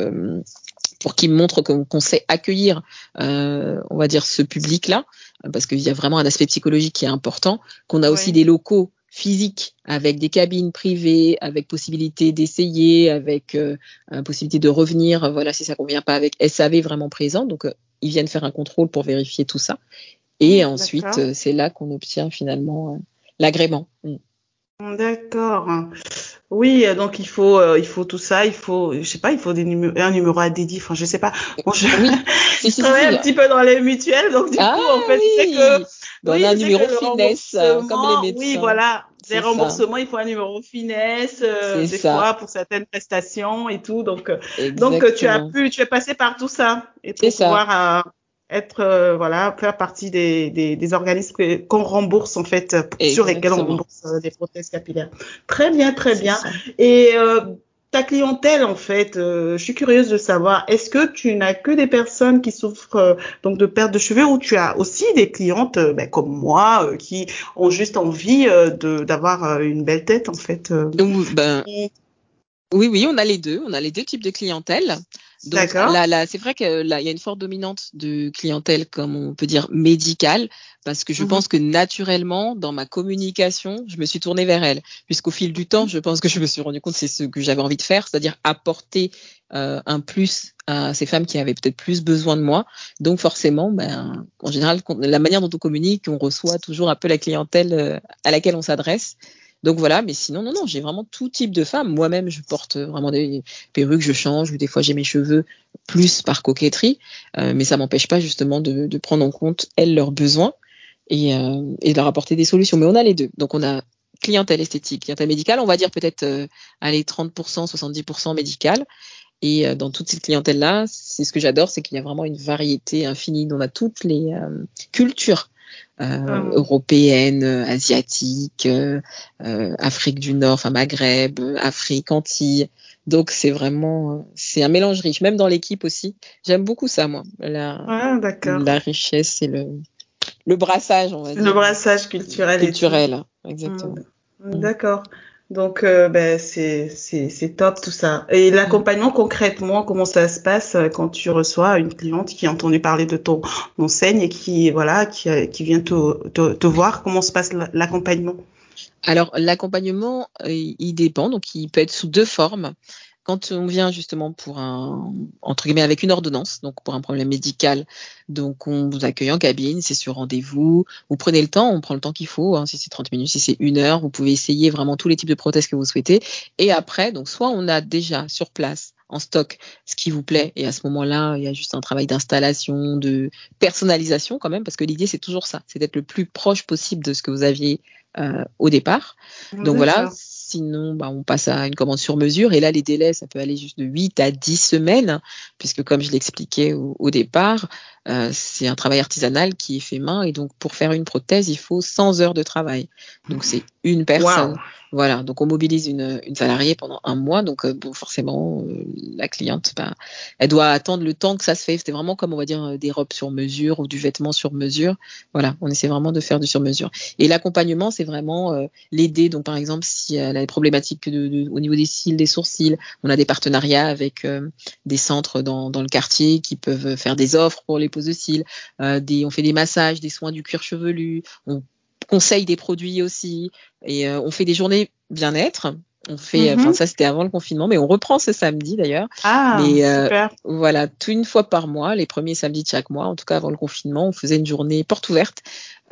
Speaker 1: pour qu'il montre qu'on sait accueillir, euh, on va dire, ce public-là, parce qu'il y a vraiment un aspect psychologique qui est important, qu'on a aussi des locaux physiques avec des cabines privées, avec possibilité d'essayer, avec euh, possibilité de revenir, voilà, si ça convient pas, avec SAV vraiment présent. Donc, euh, ils viennent faire un contrôle pour vérifier tout ça. Et ensuite, euh, c'est là qu'on obtient finalement euh, l'agrément. Mm.
Speaker 2: D'accord. Oui, donc il faut, euh, il faut tout ça, il faut, je sais pas, il faut des numéros, un numéro à dédier, enfin je sais pas. Bon, je, oui, travaille un petit peu dans les mutuelles, donc du
Speaker 1: ah,
Speaker 2: coup en fait
Speaker 1: oui.
Speaker 2: c'est que
Speaker 1: dans un numéro finesse, comme les médecins.
Speaker 2: Oui, voilà. Les remboursements, il faut un numéro finesse, euh, des ça. fois pour certaines prestations et tout. Donc, Exactement. donc tu as pu, tu es passé par tout ça et pour pouvoir euh, être euh, voilà faire partie des, des, des organismes qu'on rembourse en fait sur lesquels on rembourse euh, des prothèses capillaires. Très bien, très bien. Ça. Et euh, ta clientèle en fait, je suis curieuse de savoir, est-ce que tu n'as que des personnes qui souffrent donc de perte de cheveux ou tu as aussi des clientes ben, comme moi qui ont juste envie de d'avoir une belle tête en fait.
Speaker 1: Ben, oui, oui, on a les deux. On a les deux types de clientèle. Donc là, là c'est vrai qu'il y a une forte dominante de clientèle, comme on peut dire, médicale, parce que je mmh. pense que naturellement, dans ma communication, je me suis tournée vers elle. Puisqu'au fil du temps, je pense que je me suis rendu compte que c'est ce que j'avais envie de faire, c'est-à-dire apporter euh, un plus à ces femmes qui avaient peut-être plus besoin de moi. Donc forcément, ben, en général, la manière dont on communique, on reçoit toujours un peu la clientèle euh, à laquelle on s'adresse. Donc voilà, mais sinon, non, non, j'ai vraiment tout type de femmes. Moi-même, je porte vraiment des perruques, je change, ou des fois j'ai mes cheveux plus par coquetterie, euh, mais ça m'empêche pas justement de, prendre en compte, elles, leurs besoins et, euh, et de leur apporter des solutions. Mais on a les deux. Donc on a clientèle esthétique, clientèle médicale, on va dire peut-être, euh, allez, 30%, 70% médicale. Et euh, dans toute cette clientèle-là, c'est ce que j'adore, c'est qu'il y a vraiment une variété infinie. On a toutes les euh, cultures euh, mmh. européenne, asiatique, euh, Afrique du Nord, enfin Maghreb, Afrique, Antilles. Donc c'est vraiment, c'est un mélange riche, même dans l'équipe aussi. J'aime beaucoup ça, moi, la,
Speaker 2: ah,
Speaker 1: la richesse et le, le brassage, on va dire.
Speaker 2: Le brassage culturel.
Speaker 1: Culturel, exactement.
Speaker 2: Mmh. D'accord. Donc, euh, ben, c'est top tout ça. Et l'accompagnement concrètement, comment ça se passe euh, quand tu reçois une cliente qui a entendu parler de ton enseigne et qui voilà qui, euh, qui vient te, te, te voir? Comment se passe l'accompagnement?
Speaker 1: Alors, l'accompagnement, il dépend. Donc, il peut être sous deux formes quand on vient justement pour un entre guillemets avec une ordonnance, donc pour un problème médical, donc on vous accueille en cabine, c'est sur rendez-vous, vous prenez le temps, on prend le temps qu'il faut, hein, si c'est 30 minutes, si c'est une heure, vous pouvez essayer vraiment tous les types de prothèses que vous souhaitez, et après, donc soit on a déjà sur place en stock ce qui vous plaît et à ce moment-là il y a juste un travail d'installation de personnalisation quand même parce que l'idée c'est toujours ça c'est d'être le plus proche possible de ce que vous aviez euh, au départ. Donc voilà Sinon, bah, on passe à une commande sur mesure. Et là, les délais, ça peut aller juste de 8 à 10 semaines, puisque comme je l'expliquais au, au, départ, euh, c'est un travail artisanal qui est fait main. Et donc, pour faire une prothèse, il faut 100 heures de travail. Donc, c'est une personne. Wow. Voilà, donc on mobilise une, une, salariée pendant un mois. Donc, euh, bon, forcément, euh, la cliente, bah, elle doit attendre le temps que ça se fait. C'est vraiment comme, on va dire, euh, des robes sur mesure ou du vêtement sur mesure. Voilà, on essaie vraiment de faire du sur mesure. Et l'accompagnement, c'est vraiment l'aider. Donc, par exemple, si elle a des problématiques au niveau des cils, des sourcils, on a des partenariats avec euh, des centres dans, le quartier qui peuvent faire des offres pour les poses de cils. des, on fait des massages, des soins du cuir chevelu. On conseille des produits aussi. Et euh, on fait des journées bien-être. On fait, enfin mm -hmm. ça c'était avant le confinement, mais on reprend ce samedi d'ailleurs.
Speaker 2: Ah,
Speaker 1: mais
Speaker 2: euh, super.
Speaker 1: voilà, tout une fois par mois, les premiers samedis de chaque mois, en tout cas avant le confinement, on faisait une journée porte ouverte,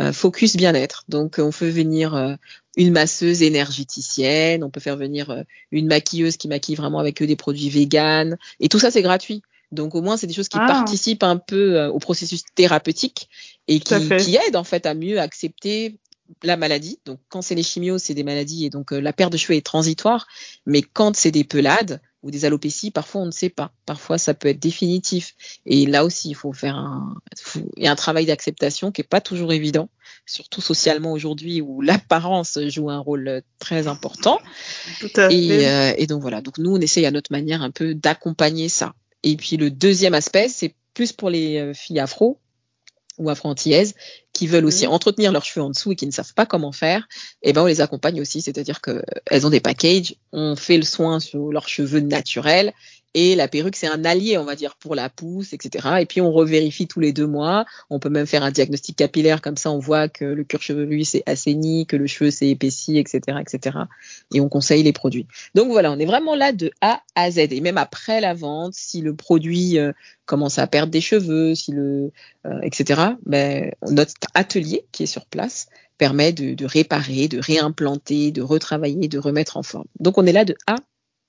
Speaker 1: euh, focus bien-être. Donc on peut venir euh, une masseuse énergéticienne, on peut faire venir euh, une maquilleuse qui maquille vraiment avec eux des produits véganes, et tout ça c'est gratuit. Donc au moins c'est des choses qui ah. participent un peu euh, au processus thérapeutique et qui, qui aident en fait à mieux accepter la maladie. Donc, quand c'est les chimios, c'est des maladies et donc euh, la perte de cheveux est transitoire. Mais quand c'est des pelades, ou des alopécies, parfois on ne sait pas. Parfois ça peut être définitif. Et là aussi, il faut faire un, il y a un travail d'acceptation qui est pas toujours évident, surtout socialement aujourd'hui où l'apparence joue un rôle très important.
Speaker 2: Tout à
Speaker 1: et,
Speaker 2: fait.
Speaker 1: euh, et donc voilà. Donc nous, on essaye à notre manière un peu d'accompagner ça. Et puis le deuxième aspect, c'est plus pour les euh, filles afro ou afro-antillaises qui veulent aussi
Speaker 2: Mhm.
Speaker 1: entretenir leurs cheveux en dessous et qui ne savent pas comment faire, et ben on les accompagne aussi, c'est-à-dire que elles ont des packages, on fait le soin sur leurs cheveux naturels et la perruque c'est un allié on va dire pour la pousse, etc. Et puis on revérifie tous les deux mois, on peut même faire un diagnostic capillaire comme ça on voit que le cuir chevelu s'est assaini, que le cheveu s'est épaissi, etc., etc. Et on conseille les produits. Donc voilà, on est vraiment là de A à Z et même après la vente, si le produit euh, commence à perdre des cheveux, si le euh, etc. Ben, notre atelier qui est sur place permet de, de réparer, de réimplanter, de retravailler, de remettre en forme. Donc on est là de A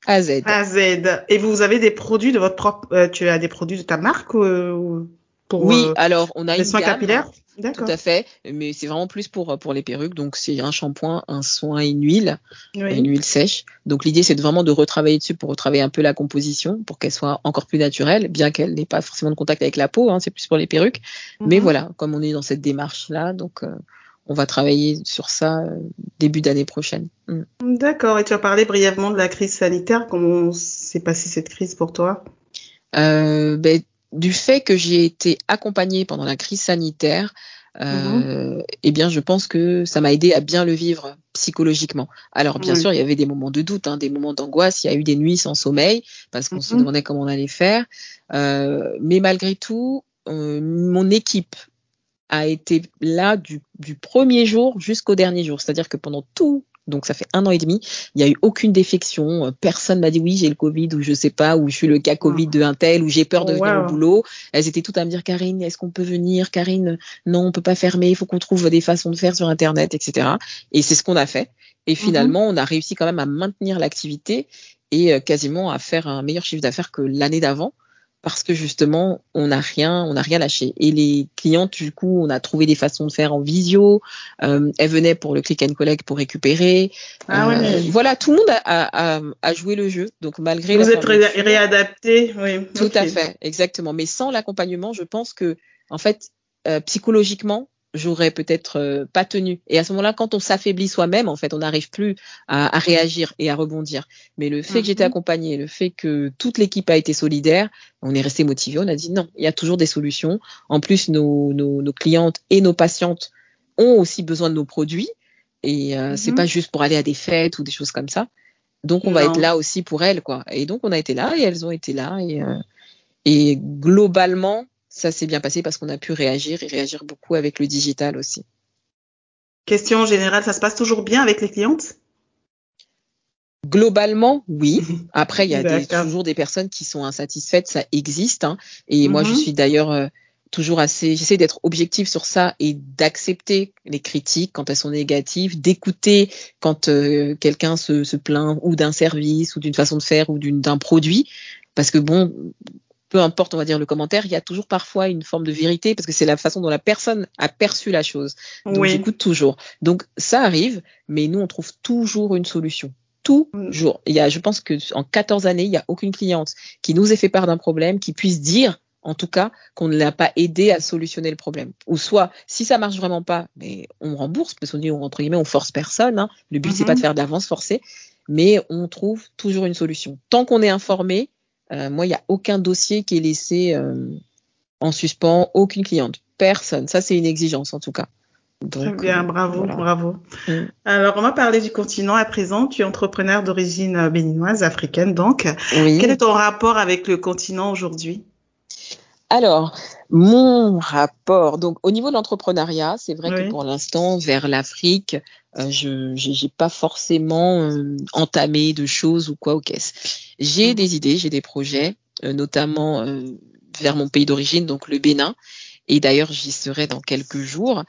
Speaker 1: à Z.
Speaker 2: A Z. Et vous avez des produits de votre propre, euh, tu as des produits de ta marque euh, ou pour
Speaker 1: oui,
Speaker 2: euh,
Speaker 1: alors on a
Speaker 2: les
Speaker 1: une
Speaker 2: soins
Speaker 1: gamme,
Speaker 2: capillaires?
Speaker 1: Tout
Speaker 2: D'accord.
Speaker 1: à fait, mais c'est vraiment plus pour pour les perruques. Donc c'est un shampoing, un soin et une huile, une huile sèche. Donc l'idée c'est de vraiment de retravailler dessus pour retravailler un peu la composition, pour qu'elle soit encore plus naturelle, bien qu'elle n'ait pas forcément de contact avec la peau. Hein, c'est plus pour les perruques. Mais
Speaker 2: Mhm.
Speaker 1: voilà, comme on est dans cette démarche là, donc euh, on va travailler sur ça euh, début d'année prochaine. Mm.
Speaker 2: D'accord. Et tu as parlé brièvement de la crise sanitaire. Comment s'est passée cette crise pour toi?
Speaker 1: Euh, ben, du fait que j'ai été accompagnée pendant la crise sanitaire, euh, eh bien, je pense que ça m'a aidé à bien le vivre psychologiquement. Alors, bien sûr, il y avait des moments de doute, hein, des moments d'angoisse. Il y a eu des nuits sans sommeil parce qu'on se
Speaker 2: Mhm.
Speaker 1: demandait comment on allait faire. Euh, mais malgré tout, euh, mon équipe a été là du, du premier jour jusqu'au dernier jour. C'est-à-dire que pendant tout, donc ça fait un an et demi, il n'y a eu aucune défection. Euh, Personne m'a dit oui, j'ai le Covid ou je sais pas, ou je suis le cas Covid de un tel, ou j'ai peur de
Speaker 2: Oh,
Speaker 1: venir
Speaker 2: wow.
Speaker 1: au boulot. Elles étaient toutes à me dire Karine, est-ce qu'on peut venir? Karine, non, on peut pas fermer, il faut qu'on trouve des façons de faire sur Internet, etc. Et c'est ce qu'on a fait. Et finalement, on a réussi quand même à maintenir l'activité et euh, quasiment à faire un meilleur chiffre d'affaires que l'année d'avant parce que justement on n'a rien on n'a rien lâché et les clientes du coup on a trouvé des façons de faire en visio euh, elles venaient pour le click and collect pour récupérer
Speaker 2: Ah
Speaker 1: Euh,
Speaker 2: ouais.
Speaker 1: voilà tout le monde a, a, a, a joué le jeu donc malgré
Speaker 2: Vous êtes ré- réadapté, oui.
Speaker 1: tout à fait exactement mais sans l'accompagnement je pense que en fait euh, psychologiquement j'aurais peut-être euh, pas tenu. Et à ce moment-là quand on s'affaiblit soi-même en fait on n'arrive plus à, à réagir et à rebondir. Mais le fait que j'étais
Speaker 2: Mhm.
Speaker 1: accompagnée le fait que toute l'équipe a été solidaire on est resté motivé on a dit non il y a toujours des solutions. En plus nos, nos, nos clientes et nos patientes ont aussi besoin de nos produits. Et euh, c'est
Speaker 2: Mhm.
Speaker 1: pas juste pour aller à des fêtes ou des choses comme ça. Donc on va être là aussi pour elles quoi. Et donc on a été là et elles ont été là. Et euh, et globalement ça s'est bien passé parce qu'on a pu réagir et réagir beaucoup avec le digital aussi
Speaker 2: Question générale, ça se passe toujours bien avec les clientes?
Speaker 1: Globalement, oui. Après, il y a des, toujours des personnes qui sont insatisfaites, ça existe. Hein. Et moi, je
Speaker 2: Mhm.
Speaker 1: suis d'ailleurs euh, toujours assez. J'essaie d'être objective sur ça et d'accepter les critiques quand elles sont négatives, d'écouter quand euh, quelqu'un se, se plaint ou d'un service ou d'une façon de faire ou d'un produit. Parce que bon, peu importe, on va dire le commentaire, il y a toujours parfois une forme de vérité parce que c'est la façon dont la personne a perçu la chose. Donc
Speaker 2: Oui.
Speaker 1: j'écoute toujours. Donc ça arrive, mais nous on trouve toujours une solution. Toujours. Il y a, je pense que en 14 années, il n'y a aucune cliente qui nous ait fait part d'un problème qui puisse dire, en tout cas, qu'on ne l'a pas aidé à solutionner le problème. Ou soit, si ça marche vraiment pas, mais on rembourse parce qu'on dit entre guillemets, on force personne. Hein. Le but c'est
Speaker 2: Mhm.
Speaker 1: pas de faire d'avance forcée, mais on trouve toujours une solution. Tant qu'on est informé, moi il n'y a aucun dossier qui est laissé euh, en suspens, aucune cliente, personne. Ça c'est une exigence en tout cas.
Speaker 2: Très bien,
Speaker 1: euh,
Speaker 2: bravo,
Speaker 1: voilà.
Speaker 2: bravo.
Speaker 1: Mm.
Speaker 2: Alors, on va parler du continent à présent. Tu es entrepreneur d'origine euh, béninoise, africaine, donc.
Speaker 1: Oui.
Speaker 2: Quel est ton rapport avec le continent aujourd'hui?
Speaker 1: Alors, mon rapport, donc au niveau de l'entrepreneuriat, c'est vrai que pour l'instant, vers l'Afrique, euh, je j'ai pas forcément euh, entamé de choses ou quoi ou qu'est-ce. J'ai
Speaker 2: Mhm.
Speaker 1: des idées, j'ai des projets, euh, notamment euh, vers mon pays d'origine, donc le Bénin. Et d'ailleurs, j'y serai dans quelques jours.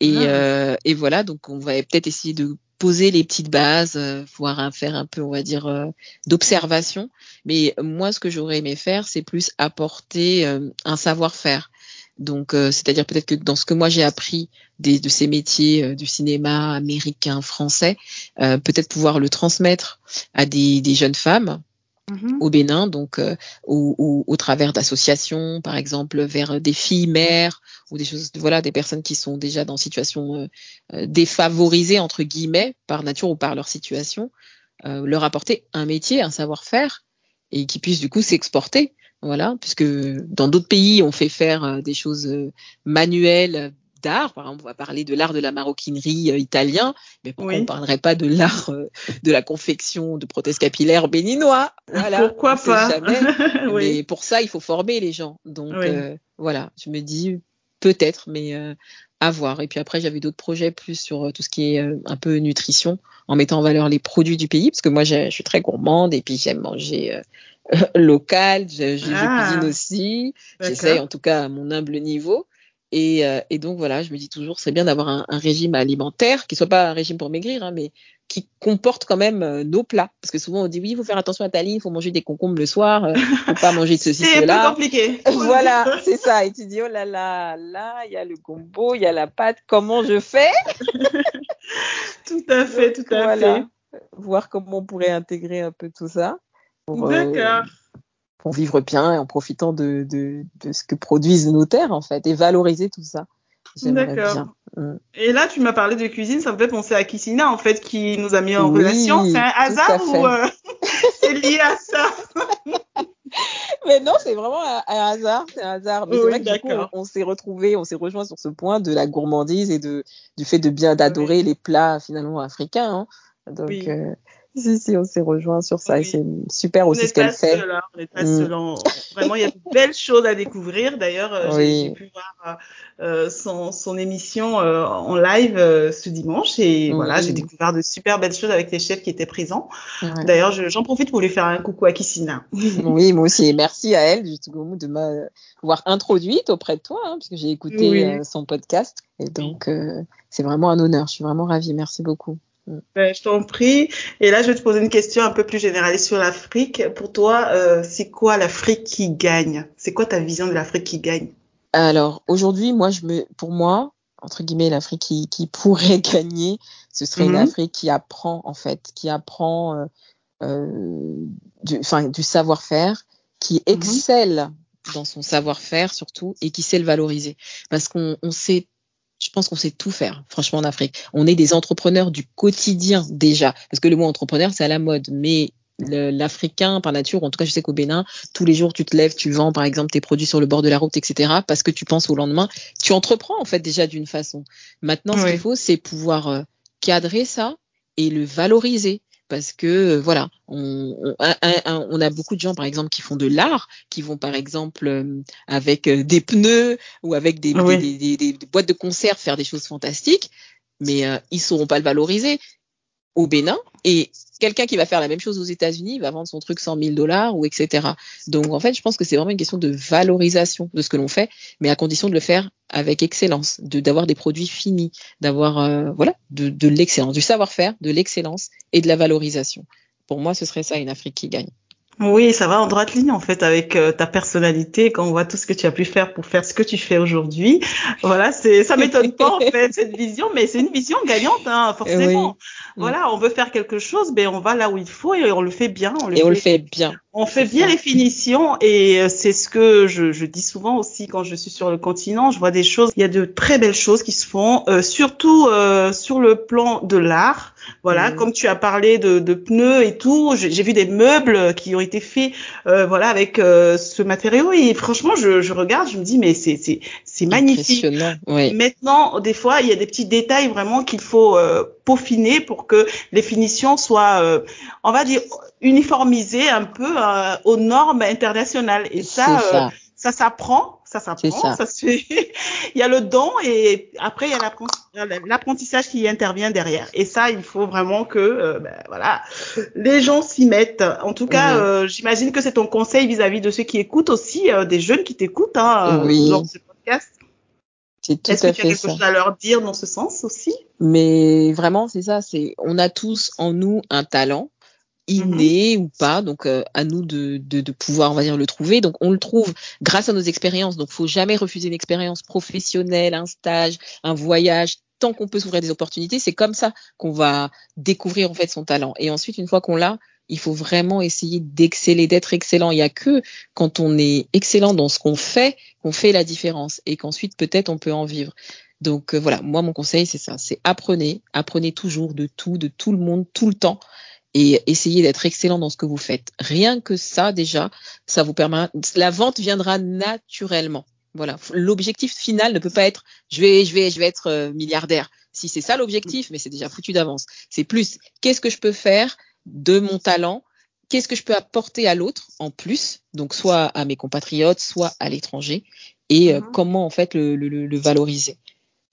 Speaker 1: Et,
Speaker 2: Ah.
Speaker 1: euh, et voilà, donc on va peut-être essayer de poser les petites bases, euh, voir un, faire un peu, on va dire, euh, d'observation. Mais moi, ce que j'aurais aimé faire, c'est plus apporter euh, un savoir-faire. Donc, c'est-à-dire peut-être que dans ce que moi j'ai appris de ces métiers du cinéma américain, français, peut-être pouvoir le transmettre à des jeunes femmes Mhm. au Bénin, donc euh, au, travers d'associations, par exemple vers des filles mères ou des choses, voilà, des personnes qui sont déjà dans situation euh, euh, défavorisée entre guillemets par nature ou par leur situation, leur apporter un métier, un savoir-faire et qui puissent du coup s'exporter. Voilà, puisque dans d'autres pays, on fait faire des choses manuelles d'art. Par exemple, on va parler de l'art de la maroquinerie euh, italien, mais pourquoi on ne parlerait pas de l'art euh, de la confection de prothèses capillaires béninois?
Speaker 2: Voilà. Pourquoi pas? jamais.
Speaker 1: Mais pour ça, il faut former les gens. Donc euh, voilà, je me dis peut-être, mais à voir. Et puis après, j'avais d'autres projets plus sur tout ce qui est un peu nutrition, en mettant en valeur les produits du pays, parce que moi, je suis très gourmande et puis j'aime manger local, je, je, ah. cuisine aussi. J'essaye en tout cas à mon humble niveau. Et, euh, et, donc voilà, je me dis toujours, c'est bien d'avoir un, un, régime alimentaire qui soit pas un régime pour maigrir, hein, mais qui comporte quand même euh, nos plats. Parce que souvent on dit oui, il faut faire attention à ta ligne, il faut manger des concombres le soir, euh, faut pas manger de ceci, cela.
Speaker 2: C'est compliqué.
Speaker 1: voilà, c'est ça. Et tu dis oh là là, là il y a le gombo, il y a la pâte, comment je fais?
Speaker 2: Tout à fait, tout à
Speaker 1: fait. Voir comment on pourrait intégrer un peu tout ça.
Speaker 2: Euh, D'accord
Speaker 1: pour vivre bien et en profitant de, de, de, ce que produisent nos terres, en fait, et valoriser tout ça.
Speaker 2: D'accord. Mm. Et là, tu m'as parlé de cuisine, ça me fait penser à Kissina, en fait, qui nous a mis en relation. C'est un hasard ou euh, c'est lié à ça?
Speaker 1: Mais non, c'est vraiment un, hasard, c'est un hasard. Mais c'est vrai que du coup, on, s'est retrouvés, on s'est rejoint sur ce point de la gourmandise et de du fait de bien d'adorer les plats finalement africains. Hein. Donc, euh, si, si, on s'est rejoint sur ça c'est super aussi ce qu'elle fait.
Speaker 2: Seul, hein, on n'est pas mm. seul. Vraiment, il y a de belles choses à découvrir. D'ailleurs, euh, j'ai pu voir euh, son, son, émission euh, en live euh, ce dimanche et voilà, j'ai découvert de super belles choses avec les chefs qui étaient présents. D'ailleurs, j'en profite pour lui faire un coucou à Kissina.
Speaker 1: oui, moi aussi. Et merci à elle, justement, de m'avoir introduite auprès de toi, hein, parce que j'ai écouté son podcast. Et donc, c'est vraiment un honneur. Je suis vraiment ravie. Merci beaucoup.
Speaker 2: Ben, je t'en prie. Et là, je vais te poser une question un peu plus générale sur l'Afrique. Pour toi, euh, c'est quoi l'Afrique qui gagne? C'est quoi ta vision de l'Afrique qui gagne?
Speaker 1: Alors, aujourd'hui, moi, je me, pour moi, entre guillemets, l'Afrique qui, qui, pourrait gagner, ce serait une mhm. Afrique qui apprend, en fait, qui apprend euh, euh, du, du savoir-faire, qui mhm. excelle dans son savoir-faire surtout et qui sait le valoriser. Parce qu'on on sait je pense qu'on sait tout faire, franchement, en Afrique. On est des entrepreneurs du quotidien déjà, parce que le mot entrepreneur, c'est à la mode, mais l'Africain par nature, en tout cas je sais qu'au Bénin, tous les jours tu te lèves, tu vends par exemple tes produits sur le bord de la route, etc. Parce que tu penses au lendemain, tu entreprends en fait déjà d'une façon. Maintenant, ce qu'il faut, c'est pouvoir euh, cadrer ça et le valoriser parce que euh, voilà, on, on, a beaucoup de gens par exemple qui font de l'art, qui vont par exemple euh, avec euh, des pneus ou avec des, des, des, boîtes de conserve faire des choses fantastiques, mais euh, ils sauront pas le valoriser au Bénin et quelqu'un qui va faire la même chose aux États-Unis va vendre son truc 100 000 dollars ou etc. Donc en fait, je pense que c'est vraiment une question de valorisation de ce que l'on fait, mais à condition de le faire avec excellence, de d'avoir des produits finis, d'avoir euh, voilà de, de l'excellence, du savoir-faire, de l'excellence et de la valorisation. Pour moi, ce serait ça une Afrique qui gagne.
Speaker 2: Oui, ça va en droite ligne en fait avec euh, ta personnalité quand on voit tout ce que tu as pu faire pour faire ce que tu fais aujourd'hui. Voilà, c'est ça m'étonne pas en fait cette vision, mais c'est une vision gagnante hein, forcément. Voilà, on veut faire quelque chose, ben on va là où il faut et on le fait bien.
Speaker 1: On le et fait, on le fait bien.
Speaker 2: On fait bien les finitions et euh, c'est ce que je, je, dis souvent aussi quand je suis sur le continent. Je vois des choses, il y a de très belles choses qui se font, euh, surtout sur le plan de l'art. Voilà, mm. comme tu as parlé de, de pneus et tout, j'ai vu des meubles qui ont été faits, euh, voilà, avec euh, ce matériau et franchement, je, je, regarde, je me dis mais c'est c'est c'est magnifique.
Speaker 1: Oui.
Speaker 2: Maintenant, des fois, il y a des petits détails vraiment qu'il faut euh, peaufiner pour que les finitions soient, euh, on va dire, uniformisées un peu aux normes internationales. Et ça, ça, ça s'apprend ça s'apprend, ça. se fait. il y a le don et après il y a l'apprentissage qui intervient derrière. Et ça, il faut vraiment que euh, ben, voilà, les gens s'y mettent. En tout cas, euh, j'imagine que c'est ton conseil vis-à-vis de ceux qui écoutent aussi, euh, des jeunes qui t'écoutent hein, dans ce podcast.
Speaker 1: C'est tout
Speaker 2: Est-ce
Speaker 1: que
Speaker 2: tu as quelque chose à leur dire dans ce sens aussi?
Speaker 1: Mais vraiment, c'est ça. C'est on a tous en nous un talent inné ou pas. Donc euh, à nous de, de, de, pouvoir, on va dire, le trouver. Donc on le trouve grâce à nos expériences. Donc faut jamais refuser une expérience professionnelle, un stage, un voyage. Tant qu'on peut s'ouvrir des opportunités, c'est comme ça qu'on va découvrir en fait son talent. Et ensuite, une fois qu'on l'a, il faut vraiment essayer d'exceller, d'être excellent. Il n'y a que quand on est excellent dans ce qu'on fait qu'on fait la différence et qu'ensuite peut-être on peut en vivre. Donc euh, voilà, moi mon conseil c'est ça, c'est apprenez, apprenez toujours de tout, de tout le monde, tout le temps et essayez d'être excellent dans ce que vous faites. Rien que ça déjà, ça vous permet, la vente viendra naturellement. Voilà, l'objectif final ne peut pas être je vais je vais je vais être euh, milliardaire. Si c'est ça l'objectif, mais c'est déjà foutu d'avance. C'est plus qu'est-ce que je peux faire de mon talent, qu'est-ce que je peux apporter à l'autre en plus, donc soit à mes compatriotes, soit à l'étranger, et euh, mhm. comment en fait le, le, le valoriser.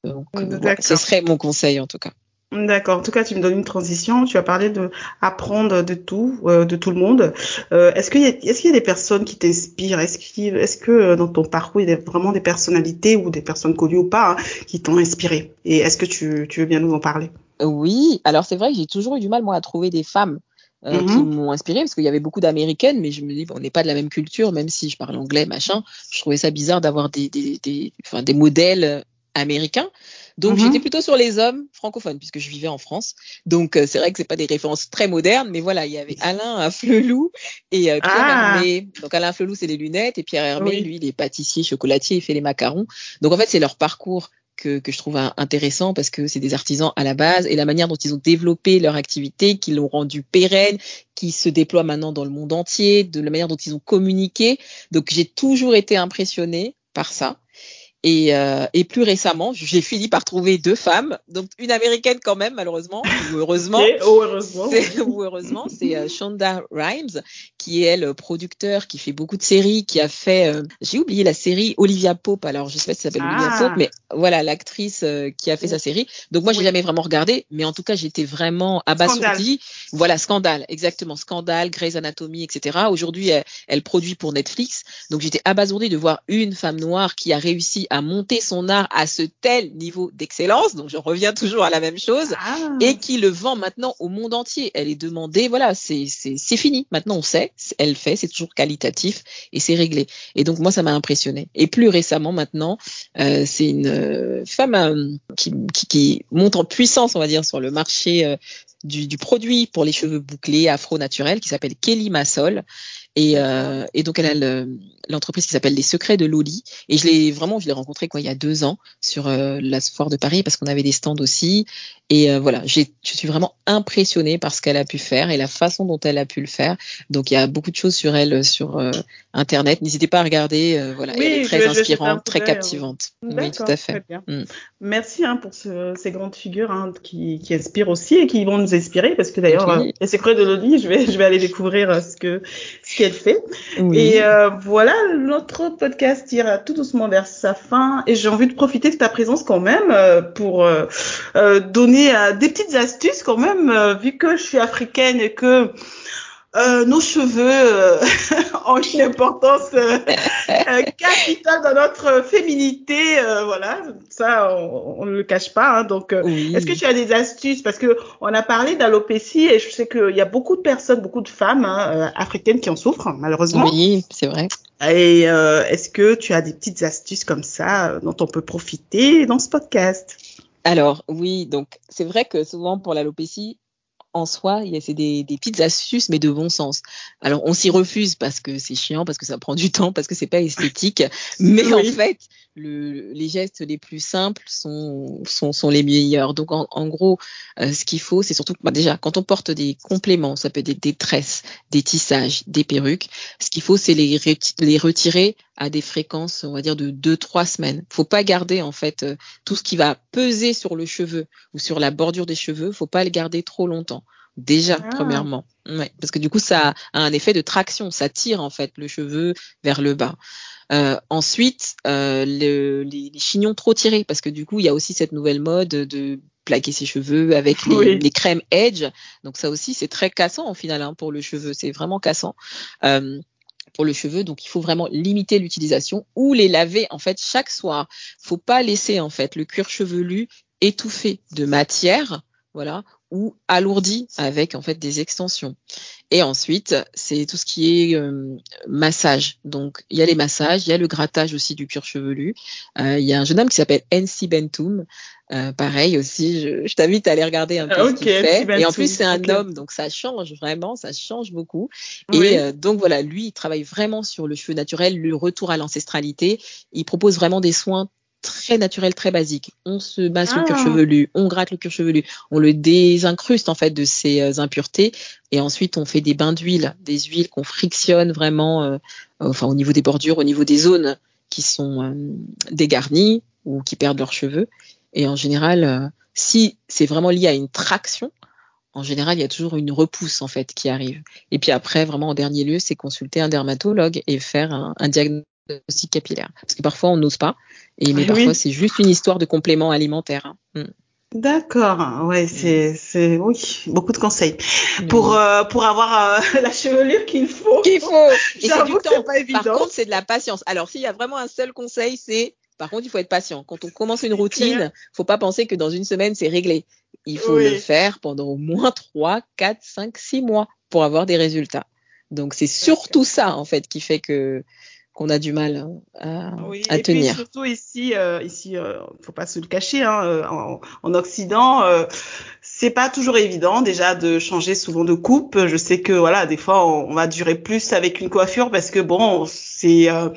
Speaker 1: Donc, euh, ce serait mon conseil en tout cas.
Speaker 2: D'accord. En tout cas, tu me donnes une transition. Tu as parlé de apprendre de tout, euh, de tout le monde. Euh, est-ce qu'il y qu'il y a des personnes qui t'inspirent? Est-ce qu'il, est-ce que euh, dans ton parcours, il y a vraiment des personnalités ou des personnes connues ou pas hein, qui t'ont inspiré? Et est-ce que tu, tu veux bien nous en parler?
Speaker 1: Oui. Alors c'est vrai que j'ai toujours eu du mal moi à trouver des femmes euh, qui mm-hmm. m'ont inspiré parce qu'il y avait beaucoup d'américaines, mais je me dis bon, on n'est pas de la même culture, même si je parle anglais, machin. Je trouvais ça bizarre d'avoir des, des, des, enfin, des modèles américains. Donc mhm. j'étais plutôt sur les hommes francophones puisque je vivais en France. Donc euh, c'est vrai que c'est pas des références très modernes, mais voilà, il y avait Alain Flelou et euh, Pierre ah. Hermé. Donc Alain Flelou c'est les lunettes et Pierre Hermé lui il est pâtissier, chocolatier, il fait les macarons. Donc en fait c'est leur parcours que, que, je trouve intéressant parce que c'est des artisans à la base et la manière dont ils ont développé leur activité, qui l'ont rendu pérenne, qui se déploie maintenant dans le monde entier, de la manière dont ils ont communiqué. Donc j'ai toujours été impressionnée par ça. Et, euh, et, plus récemment, j'ai fini par trouver deux femmes, donc une américaine quand même, malheureusement, ou heureusement.
Speaker 2: ou heureusement.
Speaker 1: ou heureusement, c'est euh, Shonda Rhimes, qui est elle producteur, qui fait beaucoup de séries, qui a fait, euh, j'ai oublié la série Olivia Pope. Alors je sais pas si ça s'appelle Olivia ah. Pope, mais voilà l'actrice euh, qui a fait sa série. Donc moi j'ai jamais vraiment regardé, mais en tout cas j'étais vraiment abasourdie. Voilà scandale, exactement scandale, Grey's Anatomy, etc. Aujourd'hui elle, elle produit pour Netflix, donc j'étais abasourdie de voir une femme noire qui a réussi à monter son art à ce tel niveau d'excellence, donc je reviens toujours à la même chose, ah. et qui le vend maintenant au monde entier. Elle est demandée, voilà, c'est c'est fini. Maintenant on sait, elle fait, c'est toujours qualitatif et c'est réglé. Et donc moi ça m'a impressionné. Et plus récemment maintenant, euh, c'est une euh, femme euh, qui, qui, qui, monte en puissance, on va dire, sur le marché euh, du, du, produit pour les cheveux bouclés afro-naturels qui s'appelle Kelly Massol et, euh, et donc elle a l'entreprise qui s'appelle Les Secrets de Loli. Et je l'ai vraiment, je l'ai rencontrée quoi il y a deux ans sur euh, la foire de Paris parce qu'on avait des stands aussi. Et euh, voilà, je suis vraiment impressionnée par ce qu'elle a pu faire et la façon dont elle a pu le faire. Donc il y a beaucoup de choses sur elle sur internet. N'hésitez pas à regarder. voilà, elle est très inspirante, très hein. captivante. Oui, tout à fait.
Speaker 2: Mm. Merci hein, pour ce, ces grandes figures hein, qui, qui, inspirent aussi et qui vont nous inspirer parce que d'ailleurs, Les Secrets de Loli, je vais, je vais aller découvrir ce que ce qu'elle fait. Et voilà, notre podcast tire tout doucement vers sa fin et j'ai envie de profiter de ta présence quand même pour donner euh, des petites astuces quand même, euh, vu que je suis africaine et que euh, nos cheveux ont une importance capitale dans notre féminité. voilà, ça, on, ne le cache pas. Hein, donc, est-ce que tu as des astuces? Parce que on a parlé d'alopécie et je sais qu'il y a beaucoup de personnes, beaucoup de femmes hein, africaines qui en souffrent, malheureusement.
Speaker 1: Oui, c'est vrai.
Speaker 2: Et est-ce que tu as des petites astuces comme ça dont on peut profiter dans ce podcast?
Speaker 1: Alors oui, donc c'est vrai que souvent pour l'alopécie, en soi, c'est des, des petites astuces, mais de bon sens. Alors, on s'y refuse parce que c'est chiant, parce que ça prend du temps, parce que c'est pas esthétique. Mais en fait, le, les gestes les plus simples sont, sont, sont les meilleurs. Donc, en, en gros, euh, ce qu'il faut, c'est surtout bah, déjà, quand on porte des compléments, ça peut être des, tresses, des tissages, des perruques, ce qu'il faut, c'est les, les retirer à des fréquences, on va dire, de 2-3 semaines. Faut pas garder, en fait, euh, tout ce qui va peser sur le cheveu ou sur la bordure des cheveux, faut pas le garder trop longtemps. Déjà, ah. premièrement. Ouais, parce que du coup, ça a un effet de traction. Ça tire, en fait, le cheveu vers le bas. Euh, ensuite, euh, le, les, les, chignons trop tirés, parce que du coup, il y a aussi cette nouvelle mode de plaquer ses cheveux avec les, les crèmes Edge. Donc ça aussi, c'est très cassant au final hein, pour le cheveu. C'est vraiment cassant. Euh, pour le cheveu. Donc, il faut vraiment limiter l'utilisation ou les laver en fait chaque soir. Faut pas laisser en fait le cuir chevelu étouffé de matière, voilà, ou alourdi avec en fait des extensions. Et ensuite, c'est tout ce qui est euh, massage. Donc, il y a les massages, il y a le grattage aussi du cuir chevelu. Euh, il y a un jeune homme qui s'appelle NC Bentoum. Euh, pareil aussi, je, je t'invite à aller regarder un peu ce qu'il fait. Et en plus, c'est un homme, donc ça change vraiment, ça change beaucoup. Et euh, donc voilà, lui, il travaille vraiment sur le cheveu naturel, le retour à l'ancestralité. Il propose vraiment des soins très naturel, très basique. On se masse le cuir
Speaker 2: Ah.
Speaker 1: chevelu, on gratte le cuir chevelu, on le désincruste en fait de ses euh, impuretés et ensuite on fait des bains d'huile, des huiles qu'on frictionne vraiment, euh, enfin au niveau des bordures, au niveau des zones qui sont euh, dégarnies ou qui perdent leurs cheveux. Et en général, euh, si c'est vraiment lié à une traction, en général, il y a toujours une repousse en fait qui arrive. Et puis après, vraiment en dernier lieu, c'est consulter un dermatologue et faire un, un diagnostic capillaire. Parce que parfois on n'ose pas, et mais
Speaker 2: Oui,
Speaker 1: parfois c'est juste une histoire de complément alimentaire. hein. Mm.
Speaker 2: D'accord, ouais, c'est, c'est, oui, beaucoup de conseils.
Speaker 1: Mm.
Speaker 2: Pour, euh, pour avoir euh, la chevelure qu'il faut.
Speaker 1: qu'il faut. Et c'est du
Speaker 2: J'avoue que
Speaker 1: temps.
Speaker 2: c'est pas évident.
Speaker 1: Par contre, c'est de la patience. Alors, s'il y a vraiment un seul conseil, c'est par contre, il faut être patient. Quand on commence une routine, faut pas penser que dans une semaine, c'est réglé. Il faut
Speaker 2: Oui.
Speaker 1: le faire pendant au moins 3, 4, 5, 6 mois pour avoir des résultats. Donc, c'est surtout ça, en fait, qui fait que qu'on a du mal hein, à,
Speaker 2: Oui,
Speaker 1: à
Speaker 2: et
Speaker 1: tenir.
Speaker 2: puis surtout ici, euh, ici, euh, faut pas se le cacher, hein, euh, en, en Occident, euh, c'est pas toujours évident déjà de changer souvent de coupe. Je sais que voilà, des fois on, on va durer plus avec une coiffure parce que bon, c'est, euh,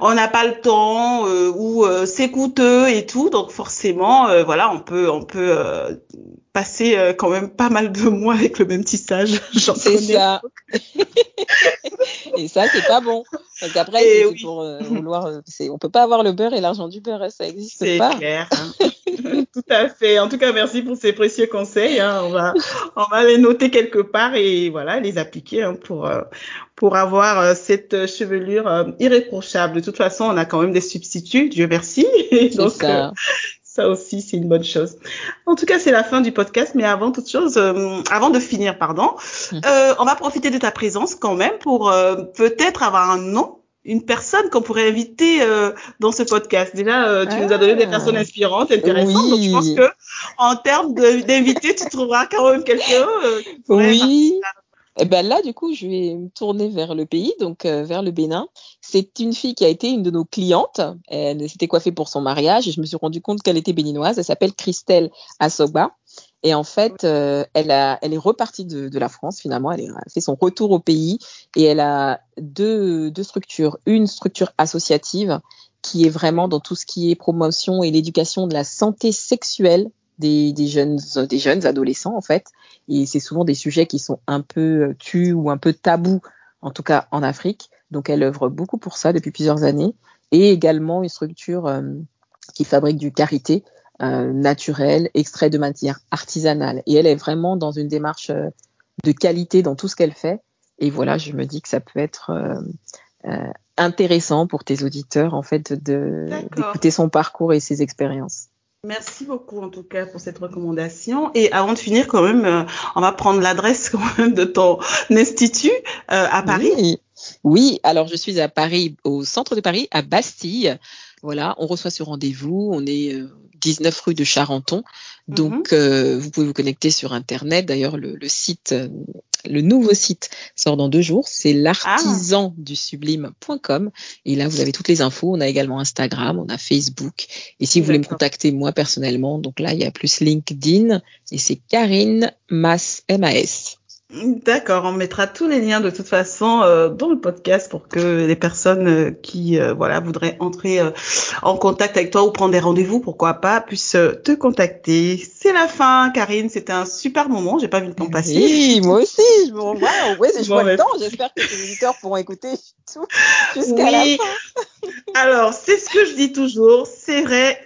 Speaker 2: on n'a pas le temps euh, ou euh, c'est coûteux et tout, donc forcément, euh, voilà, on peut, on peut euh, passer euh, quand même pas mal de mois avec le même tissage. J'en
Speaker 1: C'est ça. et ça, c'est pas bon. Parce qu'après,
Speaker 2: Et
Speaker 1: c'est
Speaker 2: oui.
Speaker 1: pour euh, vouloir. c'est- on peut pas avoir le beurre et l'argent du beurre, ça existe
Speaker 2: C'est
Speaker 1: pas.
Speaker 2: clair. hein. Tout à fait. En tout cas, merci pour ces précieux conseils. hein. On va, on va les noter quelque part et voilà, les appliquer hein, pour euh, pour avoir euh, cette chevelure euh, irréprochable. De toute façon, on a quand même des substituts, Dieu merci. Donc
Speaker 1: ça.
Speaker 2: euh, ça aussi, c'est une bonne chose. En tout cas, c'est la fin du podcast, mais avant toute chose, euh, avant de finir, pardon, euh, on va profiter de ta présence quand même pour euh, peut-être avoir un nom, une personne qu'on pourrait inviter euh, dans ce podcast. Déjà, euh, tu nous as donné des
Speaker 1: Ah.
Speaker 2: personnes inspirantes, intéressantes, donc je pense
Speaker 1: Oui.
Speaker 2: que en termes d'invités, tu trouveras quand même quelqu'un. euh,
Speaker 1: Oui. Et ben là, du coup, je vais me tourner vers le pays, donc euh, vers le Bénin. C'est une fille qui a été une de nos clientes. Elle s'était coiffée pour son mariage et je me suis rendu compte qu'elle était béninoise. Elle s'appelle Christelle Assoba. Et en fait, euh, elle, a, elle est repartie de, la France finalement. Elle, est- elle fait son retour au pays et elle a deux, deux structures. Une structure associative qui est vraiment dans tout ce qui est promotion et l'éducation de la santé sexuelle des, des jeunes, des jeunes adolescents en fait. Et c'est souvent des sujets qui sont un peu euh, tus ou un peu tabous, en tout cas en Afrique. Donc elle œuvre beaucoup pour ça depuis plusieurs années. Et également une structure euh, qui fabrique du karité euh, naturel, extrait de matière artisanale. Et elle est vraiment dans une démarche euh, de qualité dans tout ce qu'elle fait. Et voilà, je me dis que ça peut être euh, euh, intéressant pour tes auditeurs en fait d'écouter son parcours et ses expériences.
Speaker 2: Merci beaucoup en tout cas pour cette recommandation. Et avant de finir, quand même, euh, on va prendre l'adresse quand même de ton institut euh, à Paris.
Speaker 1: Oui. oui, alors je suis à Paris, au centre de Paris, à Bastille. Voilà, on reçoit ce rendez-vous. On est euh, 19 rue de Charenton. Donc,
Speaker 2: Mhm.
Speaker 1: euh, vous pouvez vous connecter sur Internet. D'ailleurs, le, le site, euh, le nouveau site sort dans deux jours. C'est l'artisandusublime.com. Et là, vous avez toutes les infos. On a également Instagram, on a Facebook. Et si vous voulez me contacter moi personnellement, donc là, il y a plus LinkedIn et c'est Karine Mas, M-A-S.
Speaker 2: D'accord, on mettra tous les liens de toute façon euh, dans le podcast pour que les personnes euh, qui euh, voilà voudraient entrer en contact avec toi ou prendre des rendez-vous, pourquoi pas, puissent te contacter. C'est la fin, Karine. C'était un super moment. J'ai pas vu le temps passer.
Speaker 1: Oui, moi aussi, je me revois. Ouais, je
Speaker 2: Bon,
Speaker 1: vois le temps. J'espère que les auditeurs pourront écouter tout jusqu'à la fin.
Speaker 2: Alors, c'est ce que je dis toujours. C'est vrai,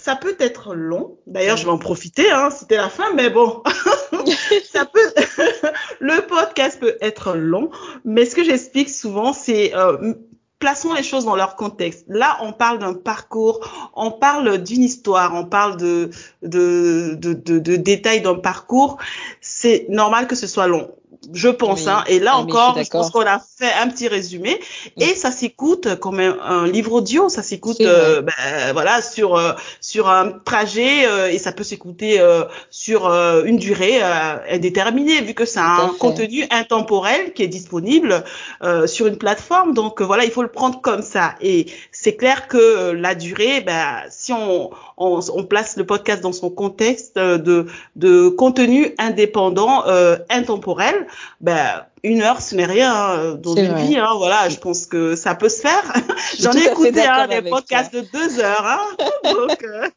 Speaker 2: ça peut être long. D'ailleurs, je vais en profiter, hein. C'était la fin, mais bon. ça peut, le podcast peut être long. Mais ce que j'explique souvent, c'est, euh, plaçons les choses dans leur contexte. Là, on parle d'un parcours, on parle d'une histoire, on parle de, de, de, de, de détails d'un parcours. C'est normal que ce soit long je pense.
Speaker 1: Oui.
Speaker 2: Hein. Et là
Speaker 1: Ah,
Speaker 2: encore, je, pense qu'on a fait un petit résumé et ça s'écoute comme un, un livre audio. Ça s'écoute, euh, ben, voilà, sur euh, sur un trajet euh, et ça peut s'écouter euh, sur euh, une durée euh, indéterminée vu que c'est un
Speaker 1: fait.
Speaker 2: contenu intemporel qui est disponible euh, sur une plateforme. Donc euh, voilà, il faut le prendre comme ça. Et c'est clair que euh, la durée, ben, si on, on, on place le podcast dans son contexte euh, de, de contenu indépendant, euh, intemporel, ben, une heure, ce n'est rien hein, dans une
Speaker 1: vrai.
Speaker 2: vie. Hein, voilà, je pense que ça peut se faire. J'en ai écouté hein, des podcasts de deux heures. Hein, donc, euh,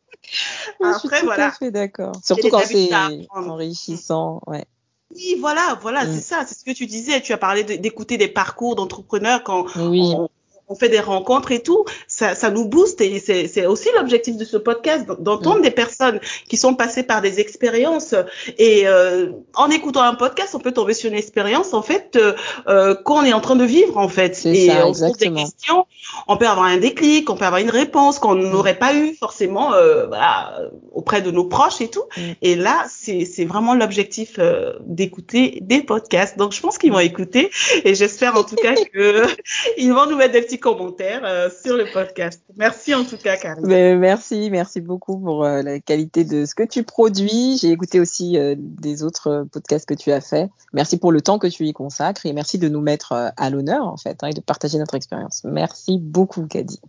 Speaker 1: Oui, je suis
Speaker 2: après,
Speaker 1: tout
Speaker 2: voilà.
Speaker 1: à fait d'accord. Surtout quand c'est enrichissant, ouais.
Speaker 2: Oui, voilà, voilà,
Speaker 1: Mm.
Speaker 2: c'est ça, c'est ce que tu disais. Tu as parlé de- d'écouter des parcours d'entrepreneurs quand
Speaker 1: Oui,
Speaker 2: on, on fait des rencontres et tout. Ça, ça nous booste et c'est aussi l'objectif de ce podcast, d'entendre
Speaker 1: Mm.
Speaker 2: des personnes qui sont passées par des expériences. Et euh, en écoutant un podcast, on peut tomber sur une expérience en fait euh, euh, qu'on est en train de vivre en fait. Et
Speaker 1: ça,
Speaker 2: on se pose des questions. On peut avoir un déclic, on peut avoir une réponse qu'on n'aurait pas eu forcément euh, voilà, auprès de nos proches et tout.
Speaker 1: Mm.
Speaker 2: Et là, c'est vraiment l'objectif d'écouter des podcasts. Donc, je pense qu'ils vont écouter et j'espère en tout cas que ils vont nous mettre des petits commentaires euh, sur le podcast. Merci en tout cas, Karine.
Speaker 1: Mais merci, merci beaucoup pour euh, la qualité de ce que tu produis. J'ai écouté aussi euh, des autres podcasts que tu as fait. Merci pour le temps que tu y consacres et merci de nous mettre à l'honneur en fait hein, et de partager notre expérience. Merci beaucoup, Kadi.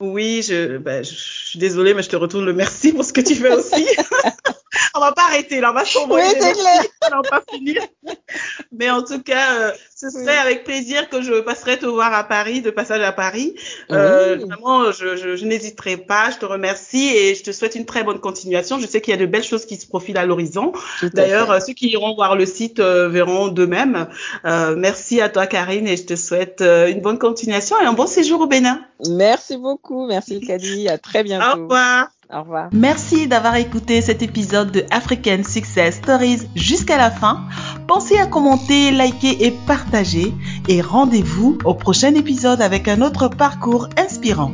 Speaker 2: Oui, je, ben, je, je suis désolée, mais je te retourne le merci pour ce que tu fais aussi. on va pas arrêter, là, on va s'envoyer
Speaker 1: Oui, c'est clair.
Speaker 2: on va pas finir. Mais en tout cas, euh, ce serait
Speaker 1: Oui.
Speaker 2: avec plaisir que je passerai te voir à Paris, de passage à Paris. Euh,
Speaker 1: Oui.
Speaker 2: Vraiment, je, je, je n'hésiterai pas. Je te remercie et je te souhaite une très bonne continuation. Je sais qu'il y a de belles choses qui se profilent à l'horizon. D'ailleurs, euh, ceux qui iront voir le site euh, verront d'eux-mêmes. Merci à toi, Karine, et je te souhaite une bonne continuation et un bon séjour au Bénin.
Speaker 1: Merci beaucoup, merci Kadi. À très
Speaker 2: Au
Speaker 1: bientôt.
Speaker 2: revoir.
Speaker 1: Au revoir.
Speaker 2: Merci d'avoir écouté cet épisode de African Success Stories jusqu'à la fin. Pensez à commenter, liker et partager. Et rendez-vous au prochain épisode avec un autre parcours inspirant.